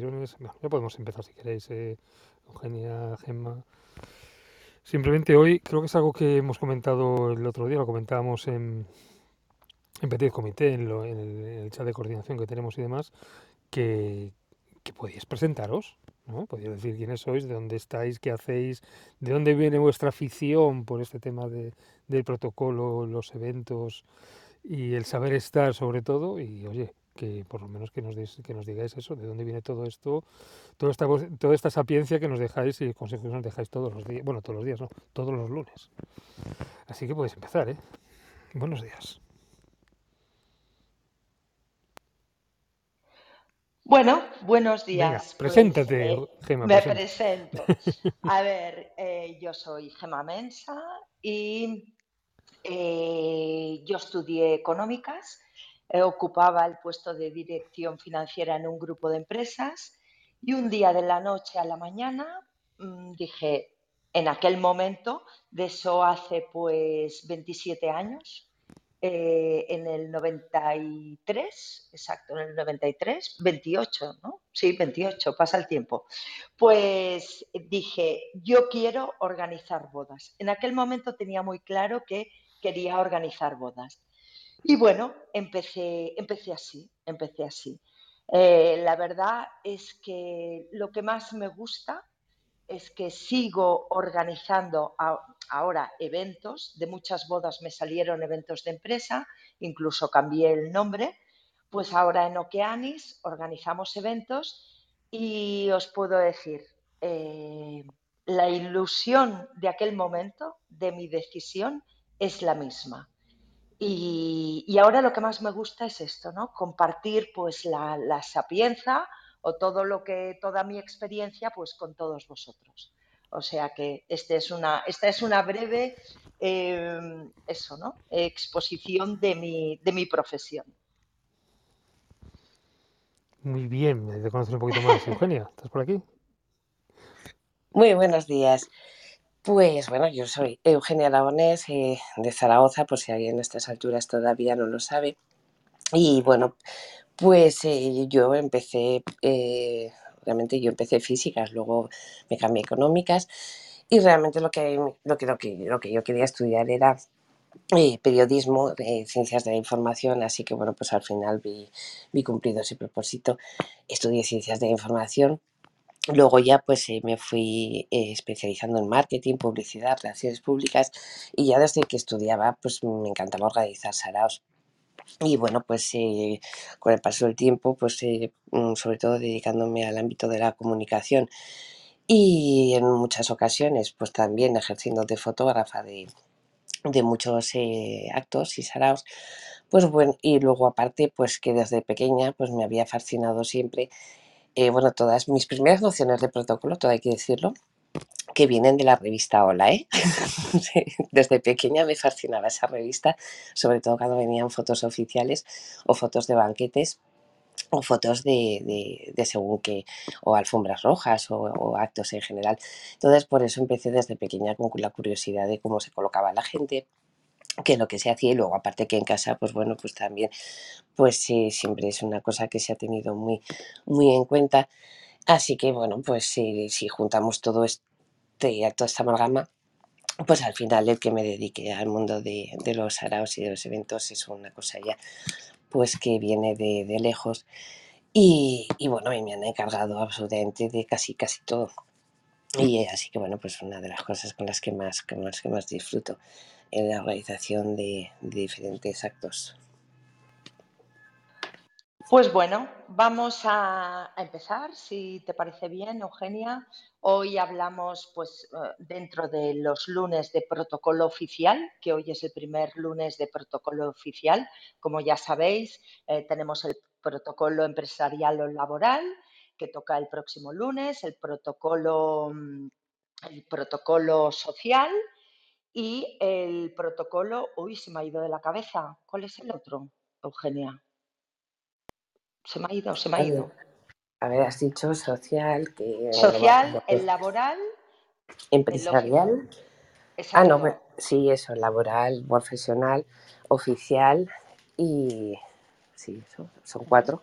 ya podemos empezar si queréis, eh, Eugenia, Gemma. Simplemente hoy creo que es algo que hemos comentado el otro día, lo comentábamos en, en Petit Comité, en, el, chat de coordinación que tenemos y demás, que, que podéis presentaros, ¿no? Podéis decir quiénes sois, de dónde estáis, qué hacéis, de dónde viene vuestra afición por este tema de, del protocolo, los eventos y el saber estar sobre todo. Y oye, que por lo menos que nos, que nos digáis eso, de dónde viene todo esto, toda esta, toda esta sapiencia que nos dejáis y consejos que nos dejáis todos los días, bueno, todos los días, no, todos los lunes. Así que podéis empezar, ¿eh? Buenos días. Bueno, buenos días. Pues, preséntate, eh, Gema. Me presento. A ver, eh, yo soy Gema Mensa y eh, yo estudié económicas, ocupaba el puesto de dirección financiera en un grupo de empresas y un día de la noche a la mañana mm, dije, en aquel momento, de eso hace pues 27 años, eh, en el 93, exacto, en el 93, 28, ¿no? Sí, 28, pasa el tiempo. Pues dije, yo quiero organizar bodas. En aquel momento tenía muy claro que quería organizar bodas. Y bueno, empecé, empecé así, empecé así. Eh, la verdad es que lo que más me gusta es que sigo organizando ahora eventos, de muchas bodas me salieron eventos de empresa, incluso cambié el nombre, pues ahora en Okeanis organizamos eventos y os puedo decir, eh, la ilusión de aquel momento, de mi decisión, es la misma. Y, ahora lo que más me gusta es esto, ¿no? Compartir pues la, la sapienza, o todo lo que, toda mi experiencia, pues con todos vosotros. O sea que este es una, esta es una breve em, eso, ¿no? exposición de mi, de mi profesión. Muy bien, me de conocer un poquito más. Eugenia, ¿estás por aquí? Muy buenos días. Pues bueno, yo soy Eugenia Aragonés eh, de Zaragoza, por si alguien en estas alturas todavía no lo sabe. Y bueno, pues eh, yo empecé, eh, realmente yo empecé físicas, luego me cambié económicas y realmente lo que, lo que, lo que, yo quería estudiar era eh, periodismo, ciencias de la información, así que bueno, pues al final vi, vi cumplido ese propósito. Estudié ciencias de la información, luego ya pues me fui especializando en marketing, publicidad, relaciones públicas y ya desde que estudiaba pues me encantaba organizar saraos. Y bueno, pues eh, con el paso del tiempo, pues eh, mm, sobre todo dedicándome al ámbito de la comunicación y en muchas ocasiones, pues también ejerciendo de fotógrafa de, muchos eh, actos y saraos, pues bueno, y luego aparte, pues que desde pequeña, pues me había fascinado siempre, bueno, todas mis primeras nociones de protocolo, todo hay que decirlo, que vienen de la revista Hola, ¿eh? Desde pequeña me fascinaba esa revista, sobre todo cuando venían fotos oficiales o fotos de banquetes o fotos de, según qué, o alfombras rojas o, actos en general. Entonces, por eso empecé desde pequeña con la curiosidad de cómo se colocaba la gente, qué es lo que se hacía y luego aparte que en casa, pues bueno, pues también, pues sí, siempre es una cosa que se ha tenido muy, muy en cuenta. Así que bueno, pues si, si juntamos todo esto, y toda esta amalgama, pues al final el que me dedique al mundo de, los araos y de los eventos es una cosa ya pues que viene de, lejos y, bueno, me han encargado absolutamente de casi casi todo. Y así que bueno, pues una de las cosas con las que más, que más, que más disfruto en la organización de diferentes actos. Pues bueno, vamos a, empezar, si te parece bien, Eugenia. Hoy hablamos, pues, eh, dentro de los lunes de protocolo oficial, que hoy es el primer lunes de protocolo oficial. Como ya sabéis, eh, tenemos el protocolo empresarial o laboral, que toca el próximo lunes, el protocolo, mm, el protocolo social y el protocolo, uy, se me ha ido de la cabeza. ¿Cuál es el otro, Eugenia? Se me ha ido, se me ha ido. A ver, has dicho social, que... Social, el laboral. Empresarial. ah, no, sí, eso, laboral, profesional, oficial y... Sí, eso, son cuatro.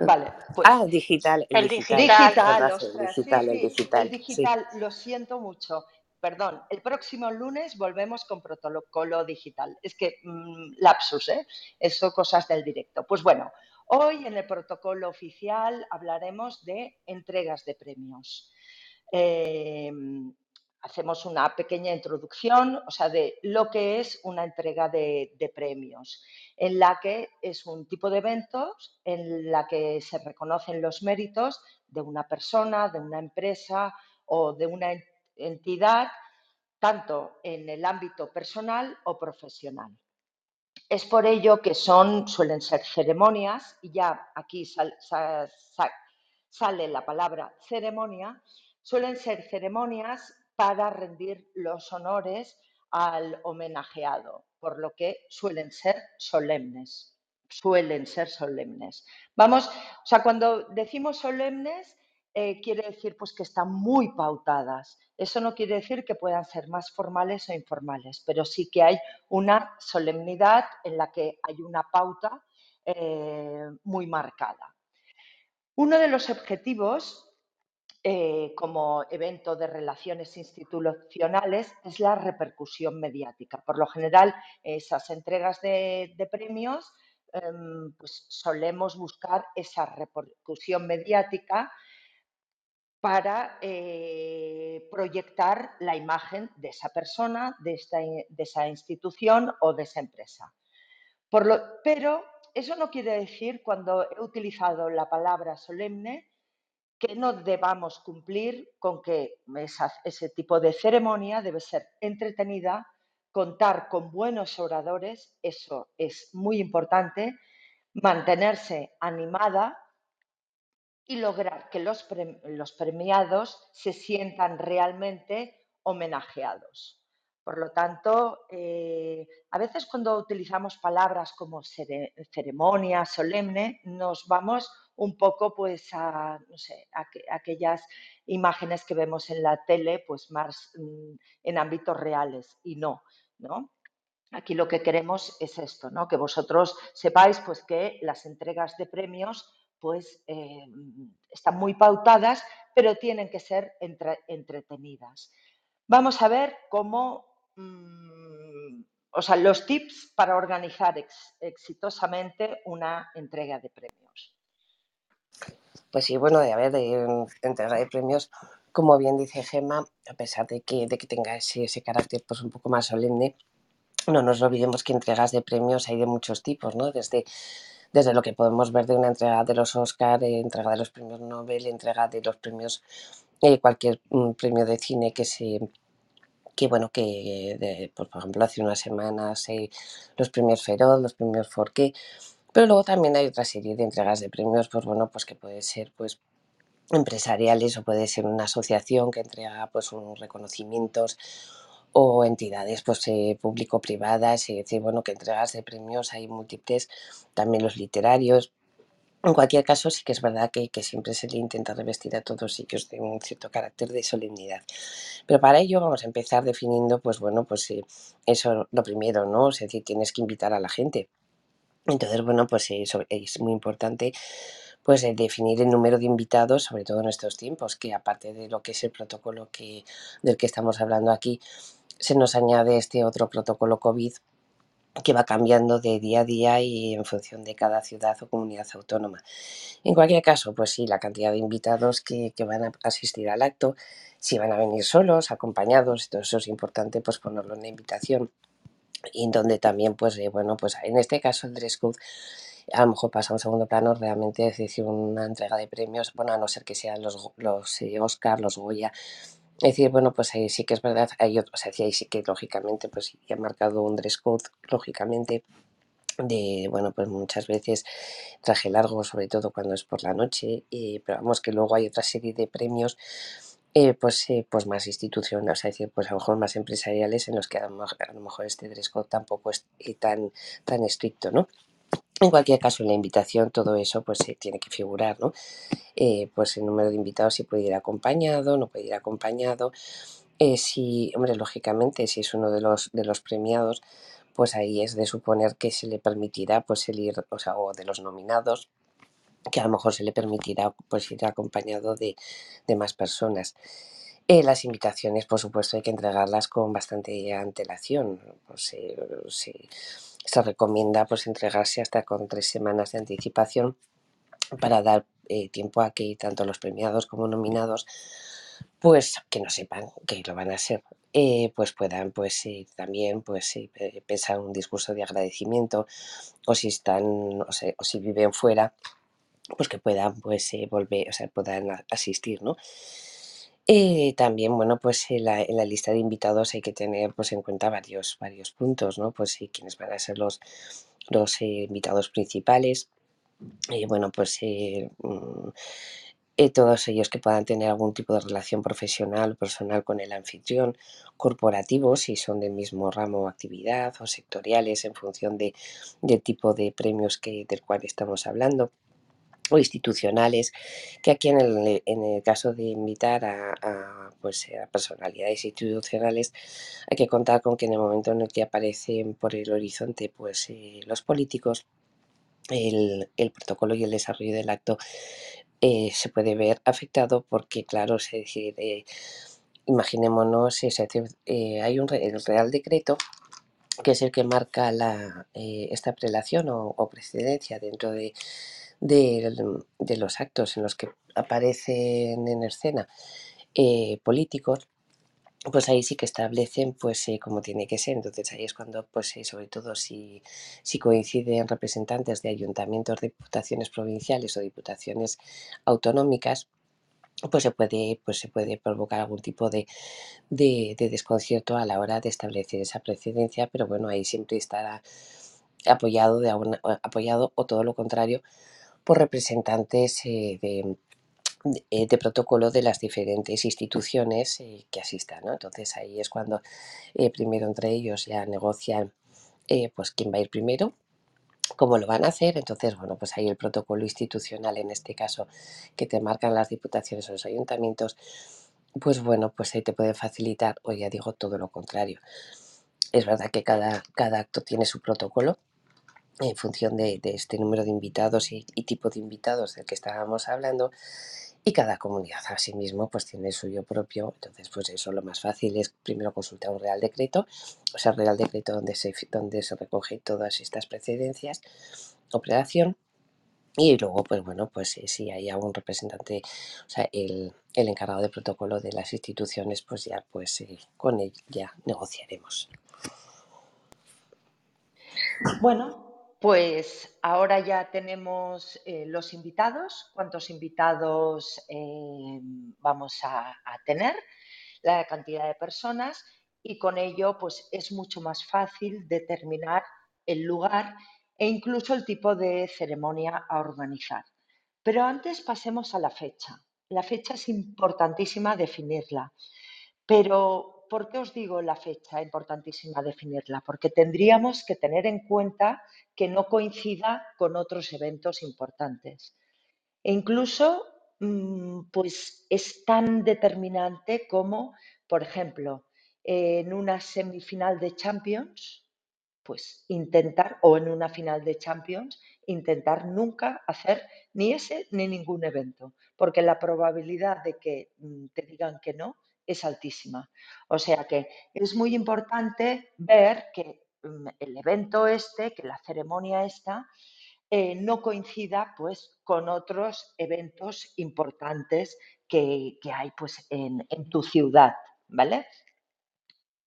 Vale, pues Ah, digital, el digital. digital. digital, sí, digital, el sí. digital, lo siento mucho. Perdón, el próximo lunes volvemos con protocolo digital. Es que mm, lapsus, ¿eh? Eso cosas del directo. Pues bueno, hoy en el protocolo oficial hablaremos de entregas de premios. Eh, hacemos una pequeña introducción, o sea, de lo que es una entrega de, de premios, en la que es un tipo de eventos en la que se reconocen los méritos de una persona, de una empresa o de una entidad, tanto en el ámbito personal o profesional. Es por ello que son, suelen ser ceremonias, y ya aquí sal- sa- sa- sale la palabra ceremonia, suelen ser ceremonias para rendir los honores al homenajeado, por lo que suelen ser solemnes. Suelen ser solemnes. Vamos, o sea, cuando decimos solemnes, eh, quiere decir pues que están muy pautadas. Eso no quiere decir que puedan ser más formales o informales, pero sí que hay una solemnidad en la que hay una pauta eh, muy marcada. Uno de los objetivos eh, como evento de relaciones institucionales es la repercusión mediática. Por lo general, esas entregas de, de premios, em, pues solemos buscar esa repercusión mediática para eh, proyectar la imagen de esa persona, de, esa institución o de esa empresa. Pero eso no quiere decir, cuando he utilizado la palabra solemne, que no debamos cumplir con que ese tipo de ceremonia debe ser entretenida, contar con buenos oradores, eso es muy importante, mantenerse animada y lograr que los, los premiados se sientan realmente homenajeados. Por lo tanto, eh, a veces cuando utilizamos palabras como cere- ceremonia, solemne, nos vamos un poco pues a, no sé, a aquellas imágenes que vemos en la tele, pues más mm, en ámbitos reales y no, ¿no? Aquí lo que queremos es esto, ¿no? Que vosotros sepáis pues que las entregas de premios pues eh, están muy pautadas, pero tienen que ser entre- entretenidas. Vamos a ver cómo, mm, o sea, los tips para organizar ex- exitosamente una entrega de premios. Pues sí, bueno, haber de entrega de premios, como bien dice Gemma, a pesar de que, de que tenga ese, ese carácter pues un poco más solemne, no nos olvidemos que entregas de premios hay de muchos tipos, ¿no? Desde, desde lo que podemos ver de una entrega de los Oscar, eh, entrega de los premios Nobel, entrega de los premios, eh, cualquier mm, premio de cine que se que bueno, que de- pues, por ejemplo hace unas semanas eh, los premios Feroz, los premios Forqué, pero luego también hay otra serie de entregas de premios, pues bueno, pues que puede ser pues empresariales o puede ser una asociación que entrega pues unos reconocimientos o entidades pues eh, público-privadas, es decir, bueno, que entregas de premios hay múltiples, también los literarios. En cualquier caso, sí que es verdad que, que siempre se le intenta revestir a todos ellos de un cierto carácter de solemnidad. Pero para ello vamos a empezar definiendo, pues bueno, pues eh, eso lo primero, ¿no? Es decir, tienes que invitar a la gente. Entonces, bueno, pues eso es muy importante pues eh, definir el número de invitados, sobre todo en estos tiempos, que aparte de lo que es el protocolo que, del que estamos hablando aquí, se nos añade este otro protocolo COVID que va cambiando de día a día y en función de cada ciudad o comunidad autónoma. En cualquier caso, pues sí, la cantidad de invitados que, que van a asistir al acto, si van a venir solos, acompañados, todo eso es importante pues ponerlo en la invitación y donde también pues eh, bueno pues en este caso el dress code a lo mejor pasa a un segundo plano realmente es decir una entrega de premios bueno a no ser que sean los los eh, Oscar los Goya es decir bueno pues ahí sí que es verdad hay otros o sea, ahí sí que lógicamente pues sí, ha marcado un dress code lógicamente de bueno pues muchas veces traje largo sobre todo cuando es por la noche y pero vamos que luego hay otra serie de premios eh, pues, eh, pues más institucionales, es decir, pues a lo mejor más empresariales en los que a lo, mejor- a lo mejor este dress code tampoco es eh, tan, tan estricto, ¿no? En cualquier caso, en la invitación todo eso pues se tiene que figurar, ¿no? Eh, pues el número de invitados si puede ir acompañado, no puede ir acompañado. Eh, si, hombre, lógicamente, si es uno de los, de los premiados, pues ahí es de suponer que se le permitirá pues el ir, o sea, o de los nominados, que a lo mejor se le permitirá pues ir acompañado de, más personas. Eh, las invitaciones, por supuesto, hay que entregarlas con bastante antelación. Pues, se recomienda pues entregarse hasta con tres semanas de anticipación para dar eh, tiempo a que tanto los premiados como nominados pues que no sepan que lo van a ser eh, pues puedan pues también pues pensar un discurso de agradecimiento o si están o, o si viven fuera pues que puedan pues volver o sea puedan asistir no eh, también, bueno, pues en la, lista de invitados hay que tener pues en cuenta varios, varios puntos, ¿no? Pues sí, quiénes van a ser los, los eh, invitados principales. Eh, bueno, pues mm, todos ellos que puedan tener algún tipo de relación profesional o personal con el anfitrión, corporativo, si son del mismo ramo o actividad, o sectoriales en función de, del tipo de premios que, del cual estamos hablando o institucionales, que aquí en el, en el caso de invitar a, pues, a personalidades institucionales hay que contar con que en el momento en el que aparecen por el horizonte pues, eh, los políticos, el, el, protocolo y el desarrollo del acto eh, se puede ver afectado porque, claro, se imaginémonos, eh, hay un el Real Decreto que es el que marca la, esta prelación o precedencia dentro de de, los actos en los que aparecen en escena eh, políticos, pues ahí sí que establecen pues eh, como tiene que ser. Entonces ahí es cuando, pues eh, sobre todo si, si coinciden representantes de ayuntamientos, diputaciones provinciales o diputaciones autonómicas, pues se puede, pues se puede provocar algún tipo de, de, desconcierto a la hora de establecer esa precedencia, pero bueno, ahí siempre estará apoyado, de apoyado o todo lo contrario por representantes eh, eh, de, protocolo de las diferentes instituciones eh, que asistan. Entonces ahí es cuando primero entre ellos ya negocian pues quién va a ir primero, cómo lo van a hacer. Entonces, bueno, pues ahí el protocolo institucional, en este caso, que te marcan las diputaciones o los ayuntamientos, pues bueno, pues ahí te puede facilitar, o ya digo todo lo contrario. Es verdad que cada, cada acto tiene su protocolo, en función de, este número de invitados y, tipo de invitados del que estábamos hablando y cada comunidad asimismo pues tiene el suyo propio. Entonces pues eso lo más fácil es primero consultar un real decreto o sea real decreto donde se donde se recoge todas estas precedencias operación y luego pues bueno pues eh, si hay algún representante o sea el, el encargado de protocolo de las instituciones pues ya pues eh, con él ya negociaremos. Bueno pues ahora ya tenemos eh, los invitados, cuántos invitados eh, vamos a, tener, la cantidad de personas y con ello pues es mucho más fácil determinar el lugar e incluso el tipo de ceremonia a organizar. Pero antes pasemos a la fecha. La fecha es importantísima definirla, pero ¿por qué os digo la fecha? Importantísima definirla, porque tendríamos que tener en cuenta que no coincida con otros eventos importantes. E incluso, mm, pues es tan determinante como, por ejemplo, en una semifinal de Champions, pues intentar, o en una final de Champions, intentar nunca hacer ni ese ni ningún evento, porque la probabilidad de que mm, te digan que no es altísima. O sea que es muy importante ver que mm, el evento este, que la ceremonia esta, eh, no coincida pues con otros eventos importantes que, hay pues en, en, tu ciudad, ¿vale?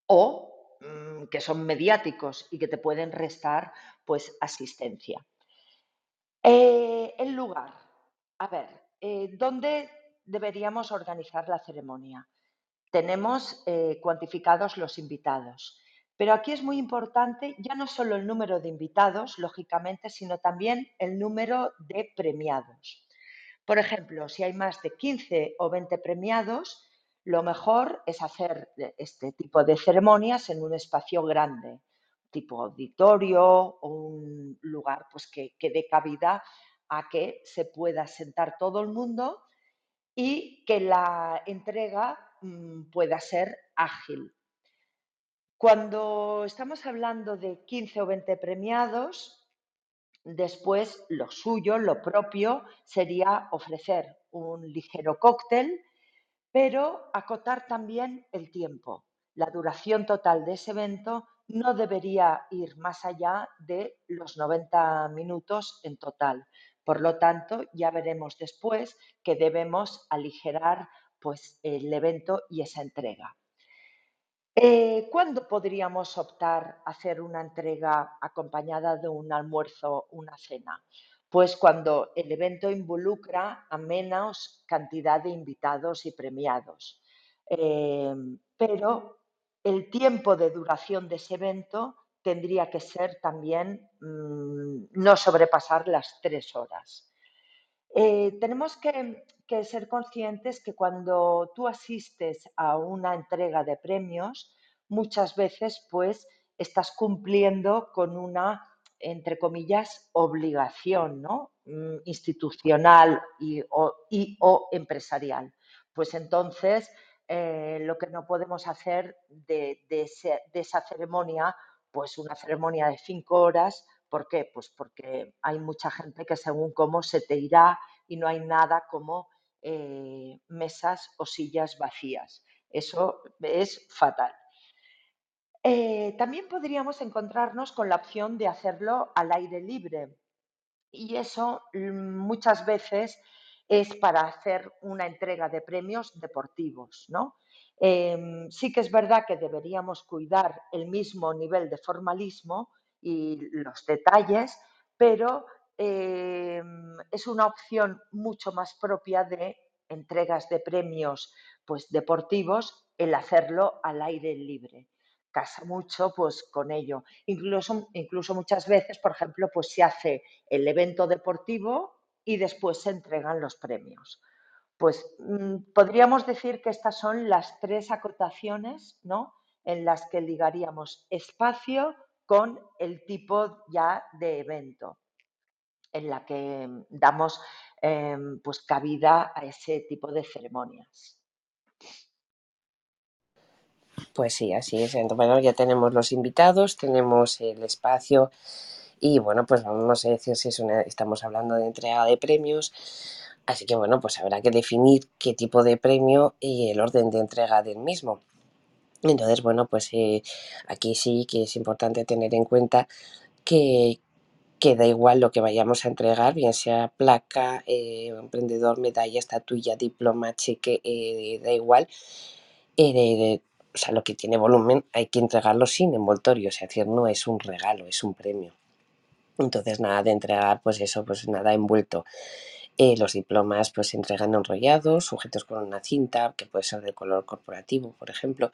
O mm, que son mediáticos y que te pueden restar pues asistencia. Eh, el lugar. A ver, eh, ¿dónde deberíamos organizar la ceremonia? Tenemos eh, cuantificados los invitados. Pero aquí es muy importante ya no solo el número de invitados, lógicamente, sino también el número de premiados. Por ejemplo, si hay más de 15 o 20 premiados, lo mejor es hacer este tipo de ceremonias en un espacio grande, tipo auditorio o un lugar pues, que, que dé cabida a que se pueda sentar todo el mundo y que la entrega pueda ser ágil. Cuando estamos hablando de 15 o 20 premiados, Después, lo suyo, lo propio, sería ofrecer un ligero cóctel, pero acotar también el tiempo. La duración total de ese evento no debería ir más allá de los 90 minutos en total. Por lo tanto, ya veremos después que debemos aligerar pues, el evento y esa entrega. Eh, ¿Cuándo podríamos optar a hacer una entrega acompañada de un almuerzo, una cena? Pues cuando el evento involucra a menos cantidad de invitados y premiados. Eh, pero el tiempo de duración de ese evento tendría que ser también mm, no sobrepasar las tres horas. Eh, tenemos que, ser conscientes que cuando tú asistes a una entrega de premios, muchas veces pues estás cumpliendo con una, entre comillas, obligación ¿no? Mm, institucional y o, empresarial. Pues entonces eh, lo que no podemos hacer de, de, esa ceremonia, pues una ceremonia de cinco horas, ¿Por qué? Pues porque hay mucha gente que según cómo se te irá y no hay nada como eh, mesas o sillas vacías. Eso es fatal. Eh, también podríamos encontrarnos con la opción de hacerlo al aire libre. Y eso mm, muchas veces es para hacer una entrega de premios deportivos, ¿no? Em, sí que es verdad que deberíamos cuidar el mismo nivel de formalismo, y los detalles, pero em, es una opción mucho más propia de entregas de premios pues, deportivos el hacerlo al aire libre. Casa mucho pues con ello. Incluso, incluso muchas veces, por ejemplo, pues se hace el evento deportivo y después se entregan los premios. Pues mm, podríamos decir que estas son las tres acotaciones ¿no? en las que ligaríamos espacio, con el tipo ya de evento en la que damos em, pues cabida a ese tipo de ceremonias. Pues sí, así es. Bueno, ya tenemos los invitados, tenemos el espacio y bueno, pues vamos a decir si estamos hablando de entrega de premios. Así que bueno, pues habrá que definir qué tipo de premio y el orden de entrega del mismo. Entonces, bueno, pues eh, aquí sí que es importante tener en cuenta que, que da igual lo que vayamos a entregar, bien sea placa, eh, emprendedor, medalla, estatuilla, diploma, cheque, eh, da igual. o sea, lo que tiene volumen hay que entregarlo sin envoltorio, es decir, no es un regalo, es un premio. Entonces, nada de entregar, pues eso, pues nada envuelto. los diplomas pues se entregan enrollados, sujetos con una cinta, que puede ser de color corporativo, por ejemplo.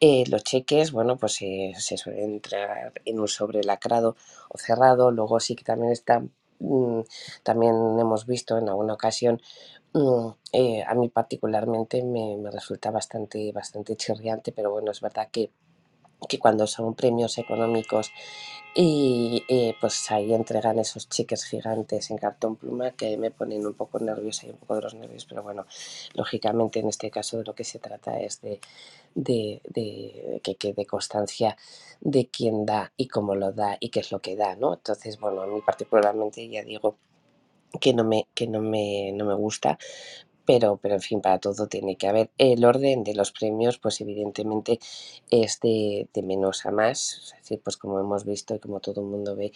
Eh, los cheques, bueno, pues se suelen entregar en un sobre lacrado o cerrado. Luego sí que también está, mm, también hemos visto en alguna ocasión, mm, eh, a mí particularmente me, me, resulta bastante, bastante chirriante, pero bueno, es verdad que, que cuando son premios económicos y pues ahí entregan esos cheques gigantes en cartón pluma que me ponen un poco nerviosa y un poco de los nervios, pero bueno, lógicamente en este caso de lo que se trata es de, de, que quede constancia de quién da y cómo lo da y qué es lo que da, ¿no? Entonces, bueno, a mí particularmente ya digo que no me, que no me, no me gusta, pero, pero en fin, para todo tiene que haber. El orden de los premios, pues evidentemente es de, menos a más, es decir, pues como hemos visto y como todo el mundo ve,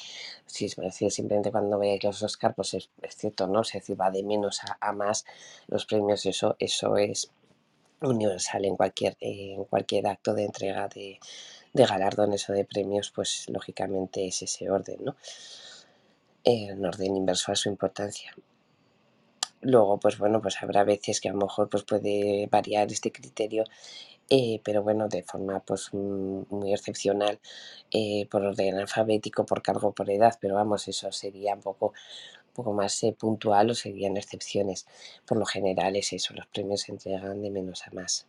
si es decir, simplemente cuando veáis los Oscar, pues es, cierto, ¿no? Es decir, va de menos a, más los premios, eso, eso es universal en cualquier, en cualquier acto de entrega de, de galardones o de premios, pues lógicamente es ese orden, ¿no? En orden inverso a su importancia. Luego, pues bueno, pues habrá veces que a lo mejor pues puede variar este criterio, eh, pero bueno, de forma pues mm, muy excepcional, eh, por orden alfabético, por cargo, por edad, pero vamos, eso sería un poco, un poco más eh, puntual o serían excepciones. Por lo general es eso, los premios se entregan de menos a más.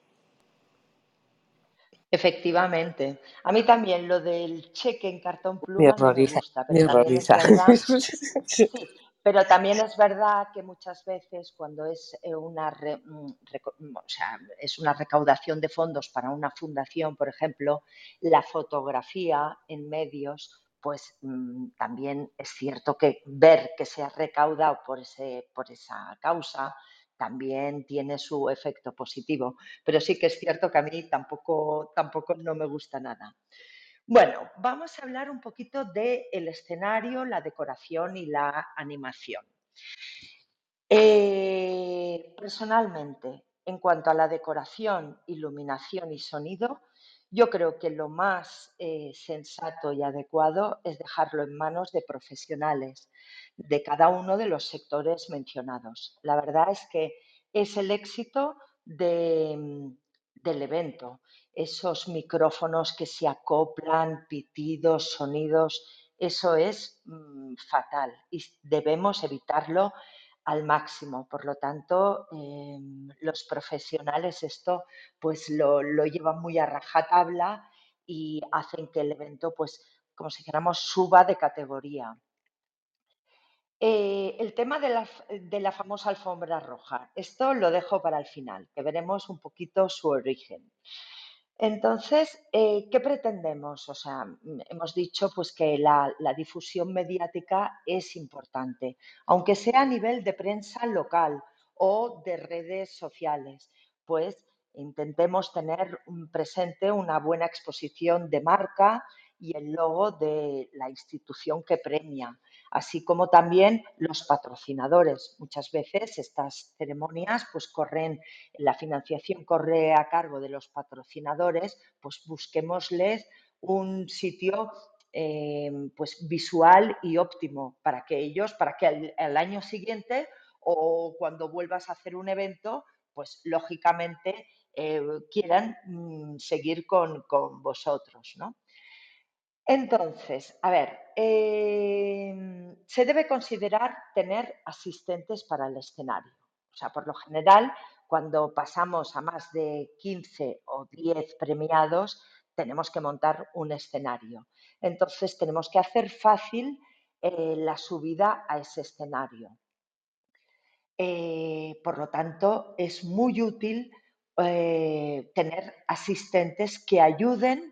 Efectivamente. A mí también lo del cheque en cartón pluma me, me gusta, pero también Pero también es verdad que muchas veces cuando es eh, una, mm, mm, es una recaudación de fondos para una fundación, por ejemplo, la fotografía en medios pues mm, también es cierto que ver que se ha recaudado por, ese, por esa causa también tiene su efecto positivo. Pero sí que es cierto que a mí tampoco, tampoco no me gusta nada. Bueno, vamos a hablar un poquito del el escenario, la decoración y la animación. Eh, personalmente, en cuanto a la decoración, iluminación y sonido, yo creo que lo más eh, sensato y adecuado es dejarlo en manos de profesionales de cada uno de los sectores mencionados. La verdad es que es el éxito del evento. Esos micrófonos que se acoplan, pitidos, sonidos, eso es mm, fatal y debemos evitarlo al máximo. Por lo tanto, em, los profesionales esto pues lo, llevan muy a rajatabla y hacen que el evento, pues, como si dijéramos, suba de categoría. Eh, el tema de la, la, famosa alfombra roja, esto lo dejo para el final, que veremos un poquito su origen. Entonces, eh, ¿qué pretendemos? O sea, mm, hemos dicho pues, que la, difusión mediática es importante, aunque sea a nivel de prensa local o de redes sociales, pues intentemos tener presente una buena exposición de marca y el logo de la institución que premia así como también los patrocinadores. Muchas veces estas ceremonias pues corren, la financiación corre a cargo de los patrocinadores, pues busquémosles un sitio eh, pues visual y óptimo para que ellos, para que al, año siguiente o cuando vuelvas a hacer un evento, pues lógicamente eh, quieran mm, seguir con, con vosotros, ¿no? Entonces, a ver, em, se debe considerar tener asistentes para el escenario. O sea, por lo general, cuando pasamos a más de 15 o 10 premiados, tenemos que montar un escenario. Entonces, tenemos que hacer fácil eh, la subida a ese escenario. Eh, por lo tanto, es muy útil eh, tener asistentes que ayuden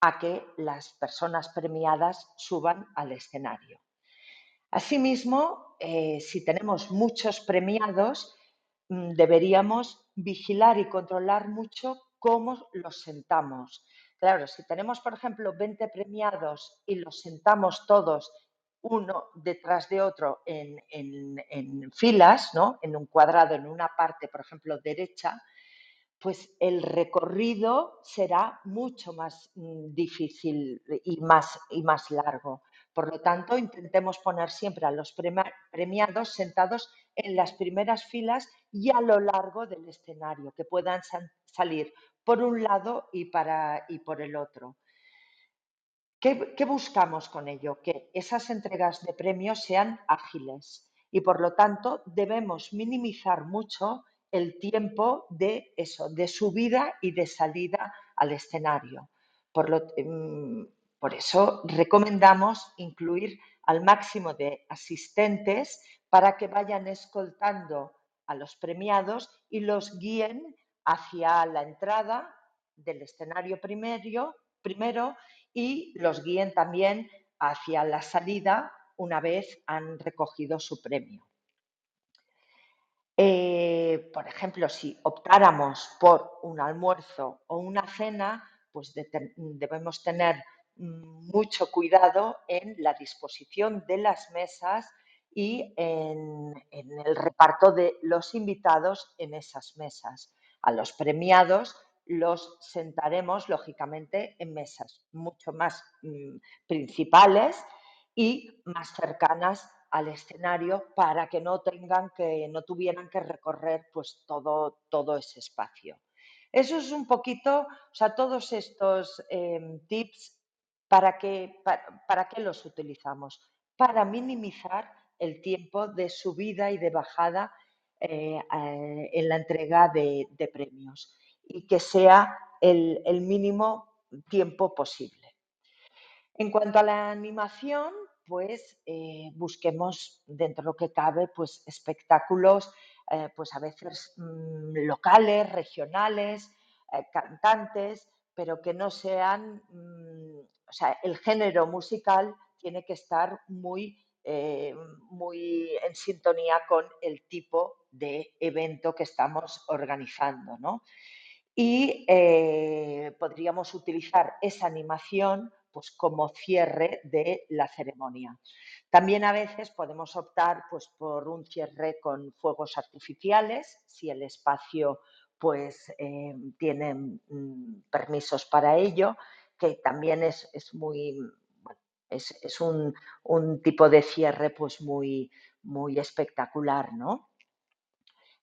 a que las personas premiadas suban al escenario. Asimismo, eh, si tenemos muchos premiados, mm, deberíamos vigilar y controlar mucho cómo los sentamos. Claro, si tenemos, por ejemplo, 20 premiados y los sentamos todos uno detrás de otro en, en filas, ¿no? en un cuadrado, en una parte, por ejemplo, derecha, pues el recorrido será mucho más mm, difícil y más, y más largo. Por lo tanto, intentemos poner siempre a los premiados sentados en las primeras filas y a lo largo del escenario, que puedan salir por un lado y, para, y por el otro. ¿Qué, ¿Qué buscamos con ello? Que esas entregas de premios sean ágiles y por lo tanto debemos minimizar mucho el tiempo de eso, de subida y de salida al escenario. Por, lo, mm, por eso recomendamos incluir al máximo de asistentes para que vayan escoltando a los premiados y los guíen hacia la entrada del escenario primero, primero y los guíen también hacia la salida una vez han recogido su premio. Eh, por ejemplo, si optáramos por un almuerzo o una cena, pues debemos tener mucho cuidado en la disposición de las mesas y en, el reparto de los invitados en esas mesas. A los premiados los sentaremos, lógicamente, en mesas mucho más mm, principales y más cercanas al escenario para que no tengan que, no tuvieran que recorrer pues todo, todo ese espacio. Eso es un poquito, o sea, todos estos em, tips, ¿para qué, para, qué los utilizamos? Para minimizar el tiempo de subida y de bajada eh, eh, en la entrega de, premios y que sea el mínimo tiempo posible. En cuanto a la animación, pues eh, busquemos dentro de lo que cabe pues espectáculos eh, pues a veces mm, locales, regionales, eh, cantantes, pero que no sean mm, o sea, el género musical tiene que estar muy, muy en sintonía con el tipo de evento que estamos organizando, ¿no? Y podríamos utilizar esa animación pues, como cierre de la ceremonia. También a veces podemos optar pues, por un cierre con fuegos artificiales, si el espacio pues, eh, tiene mm, permisos para ello, que también es, muy, es, un, un, tipo de cierre pues, muy, muy espectacular, ¿no?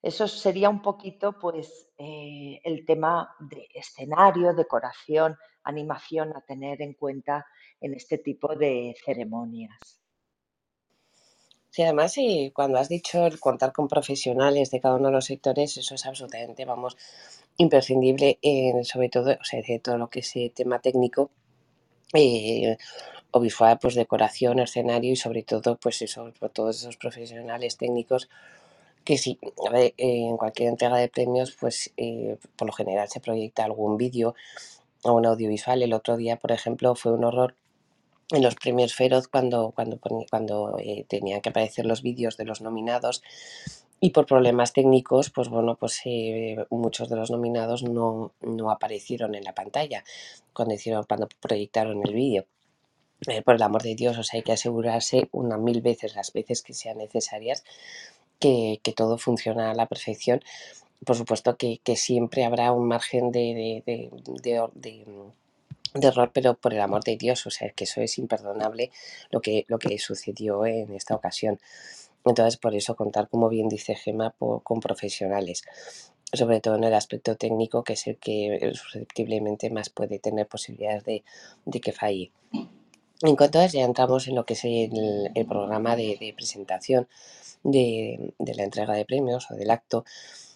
Eso sería un poquito pues, eh, el tema de escenario, decoración, animación a tener en cuenta en este tipo de ceremonias. Sí, además, y cuando has dicho el contar con profesionales de cada uno de los sectores, eso es absolutamente, vamos, imprescindible, sobre todo, o sea, de todo lo que es eh, tema técnico eh, pues decoración, escenario y sobre todo, pues eso, todos esos profesionales técnicos que sí, en cualquier entrega de premios, pues eh, por lo general se proyecta algún vídeo o un audiovisual. El otro día, por ejemplo, fue un horror en los premios Feroz cuando, cuando, cuando eh, tenían que aparecer los vídeos de los nominados y por problemas técnicos, pues bueno, pues eh, muchos de los nominados no, no, aparecieron en la pantalla cuando, hicieron, cuando proyectaron el vídeo. por el amor de Dios, o sea, hay que asegurarse una mil veces las veces que sean necesarias que, todo funciona a la perfección. Por supuesto que, siempre habrá un margen de, de, error, pero por el amor de Dios, o sea, que eso es imperdonable lo que, lo que sucedió en esta ocasión. Entonces, por eso contar, como bien dice Gema, con profesionales, sobre todo en el aspecto técnico, que es el que susceptiblemente más puede tener posibilidades de, que falle. En cuanto a eso, ya entramos en lo que es el, programa de, presentación de, la entrega de premios o del acto.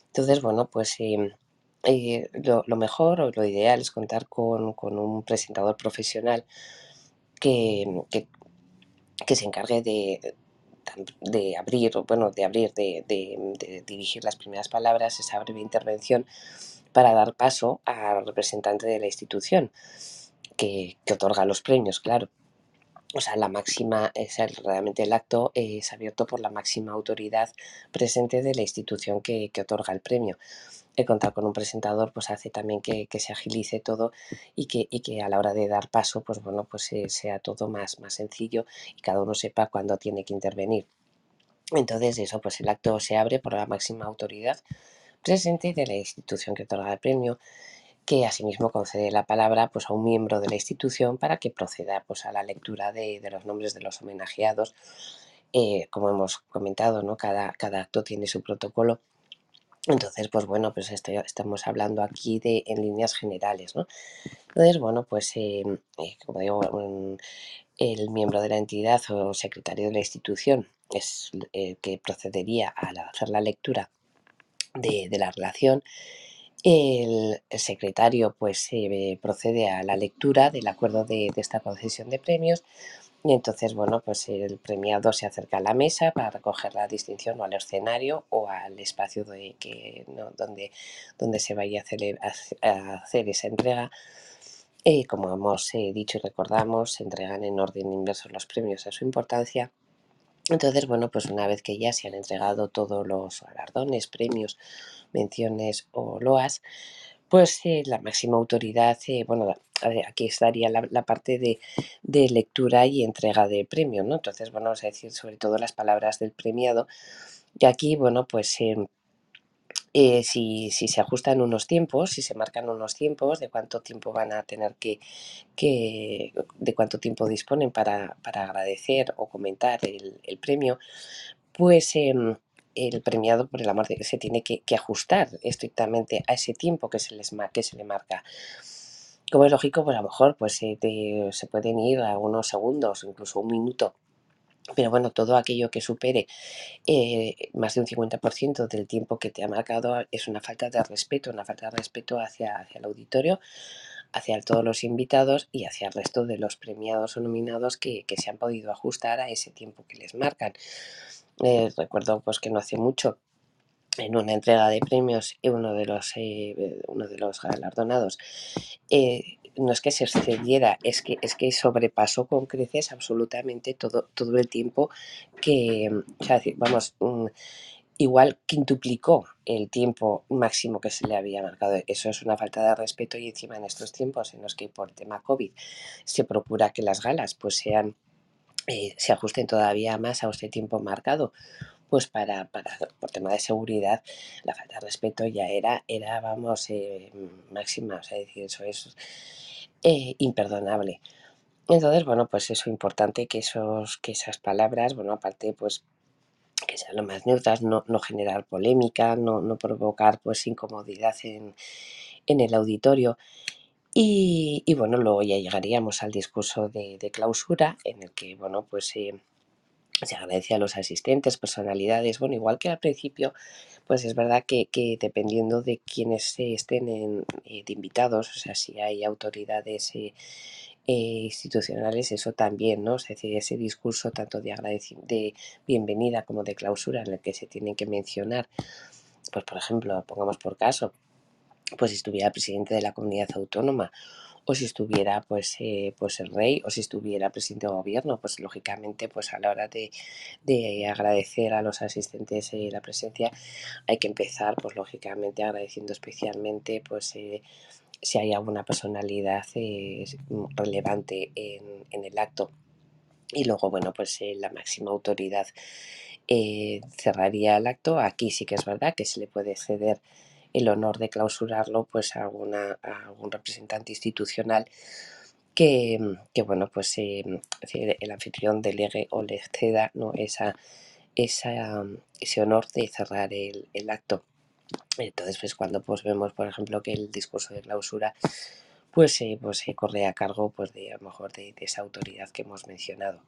Entonces, bueno, pues em, eh, lo, mejor o lo ideal es contar con, un presentador profesional que, se encargue de, de abrir, bueno, de abrir, de, dirigir las primeras palabras, esa breve intervención, para dar paso al representante de la institución que otorga los premios, claro o sea, la máxima, es realmente el acto es abierto por la máxima autoridad presente de la institución que, otorga el premio. El contar con un presentador pues hace también que, se agilice todo y que, que, a la hora de dar paso pues bueno pues sea todo más, más sencillo y cada uno sepa cuándo tiene que intervenir. Entonces eso pues el acto se abre por la máxima autoridad presente de la institución que otorga el premio que asimismo concede la palabra pues, a un miembro de la institución para que proceda pues, a la lectura de, los nombres de los homenajeados. Eh, como hemos comentado, ¿no? cada, cada acto tiene su protocolo. Entonces, pues bueno, pues estamos hablando aquí de en líneas generales, ¿no? Entonces, bueno, pues eh, eh, como digo, el miembro de la entidad o secretario de la institución es el que procedería a hacer la lectura de, de la relación el, secretario pues procede a la lectura del acuerdo de, esta concesión de premios y entonces bueno pues el premiado se acerca a la mesa para recoger la distinción o al escenario o al espacio de que, donde, donde se vaya a hacer, esa entrega. Eh, como hemos eh, dicho y recordamos, se entregan en orden inverso los premios a su importancia. Entonces, bueno, pues una vez que ya se han entregado todos los galardones, premios, menciones o loas, pues eh, la máxima autoridad, eh, bueno, aquí estaría la, parte de, lectura y entrega de premio, ¿no? Entonces, bueno, vamos a decir sobre todo las palabras del premiado. Y aquí, bueno, pues eh, si, se ajustan unos tiempos, si se marcan unos tiempos de cuánto tiempo van a tener que, que de cuánto tiempo disponen para, agradecer o comentar el, el premio, pues em, el premiado, por el amor de se tiene que, ajustar estrictamente a ese tiempo que se, les, que se le marca. Como es lógico, pues a lo mejor pues, se pueden ir a unos segundos, incluso un minuto. Pero bueno, todo aquello que supere eh, más de un 50% del tiempo que te ha marcado es una falta de respeto, una falta de respeto hacia, hacia el auditorio, hacia todos los invitados y hacia el resto de los premiados o nominados que se han podido ajustar a ese tiempo que les marcan. Eh, recuerdo pues que no hace mucho en una entrega de premios uno de los eh, uno de los galardonados eh, no es que se excediera, es que, es que sobrepasó con creces absolutamente todo, todo el tiempo que, vamos, mm, igual quintuplicó el tiempo máximo que se le había marcado. Eso es una falta de respeto y encima en estos tiempos en los que por tema COVID se procura que las galas pues sean se ajusten todavía más a este tiempo marcado, pues para, para, por tema de seguridad, la falta de respeto ya era, era vamos, eh, máxima, o sea, decir, eso es eh, imperdonable. Entonces, bueno, pues eso importante que esos, que esas palabras, bueno, aparte, pues que sean lo más neutras, no, no generar polémica, no, no, provocar pues incomodidad en, en el auditorio. Y, bueno, luego ya llegaríamos al discurso de, clausura, en el que, bueno, pues eh, se agradece a los asistentes, personalidades, bueno, igual que al principio, pues es verdad que, dependiendo de quienes estén eh, de invitados, o sea, si hay autoridades eh, eh, institucionales, eso también, ¿no? Es decir, ese discurso tanto de, de bienvenida como de clausura en el que se tienen que mencionar, pues por ejemplo, pongamos por caso, pues si estuviera presidente de la comunidad autónoma o si estuviera pues, eh, pues el rey o si estuviera presidente de gobierno, pues lógicamente pues a la hora de, de agradecer a los asistentes eh, la presencia hay que empezar pues lógicamente agradeciendo especialmente pues eh, si hay alguna personalidad eh, relevante en, en, el acto. Y luego, bueno, pues la máxima autoridad cerraría el acto. Aquí sí que es verdad que se le puede ceder el honor de clausurarlo pues a, alguna, algún representante institucional que, que bueno, pues eh, el anfitrión delegue o le ceda ¿no? esa, esa, ese honor de cerrar el, el acto. Entonces, pues cuando pues vemos, por ejemplo, que el discurso de clausura pues, eh, pues corre a cargo pues de a lo mejor de, esa autoridad que hemos mencionado.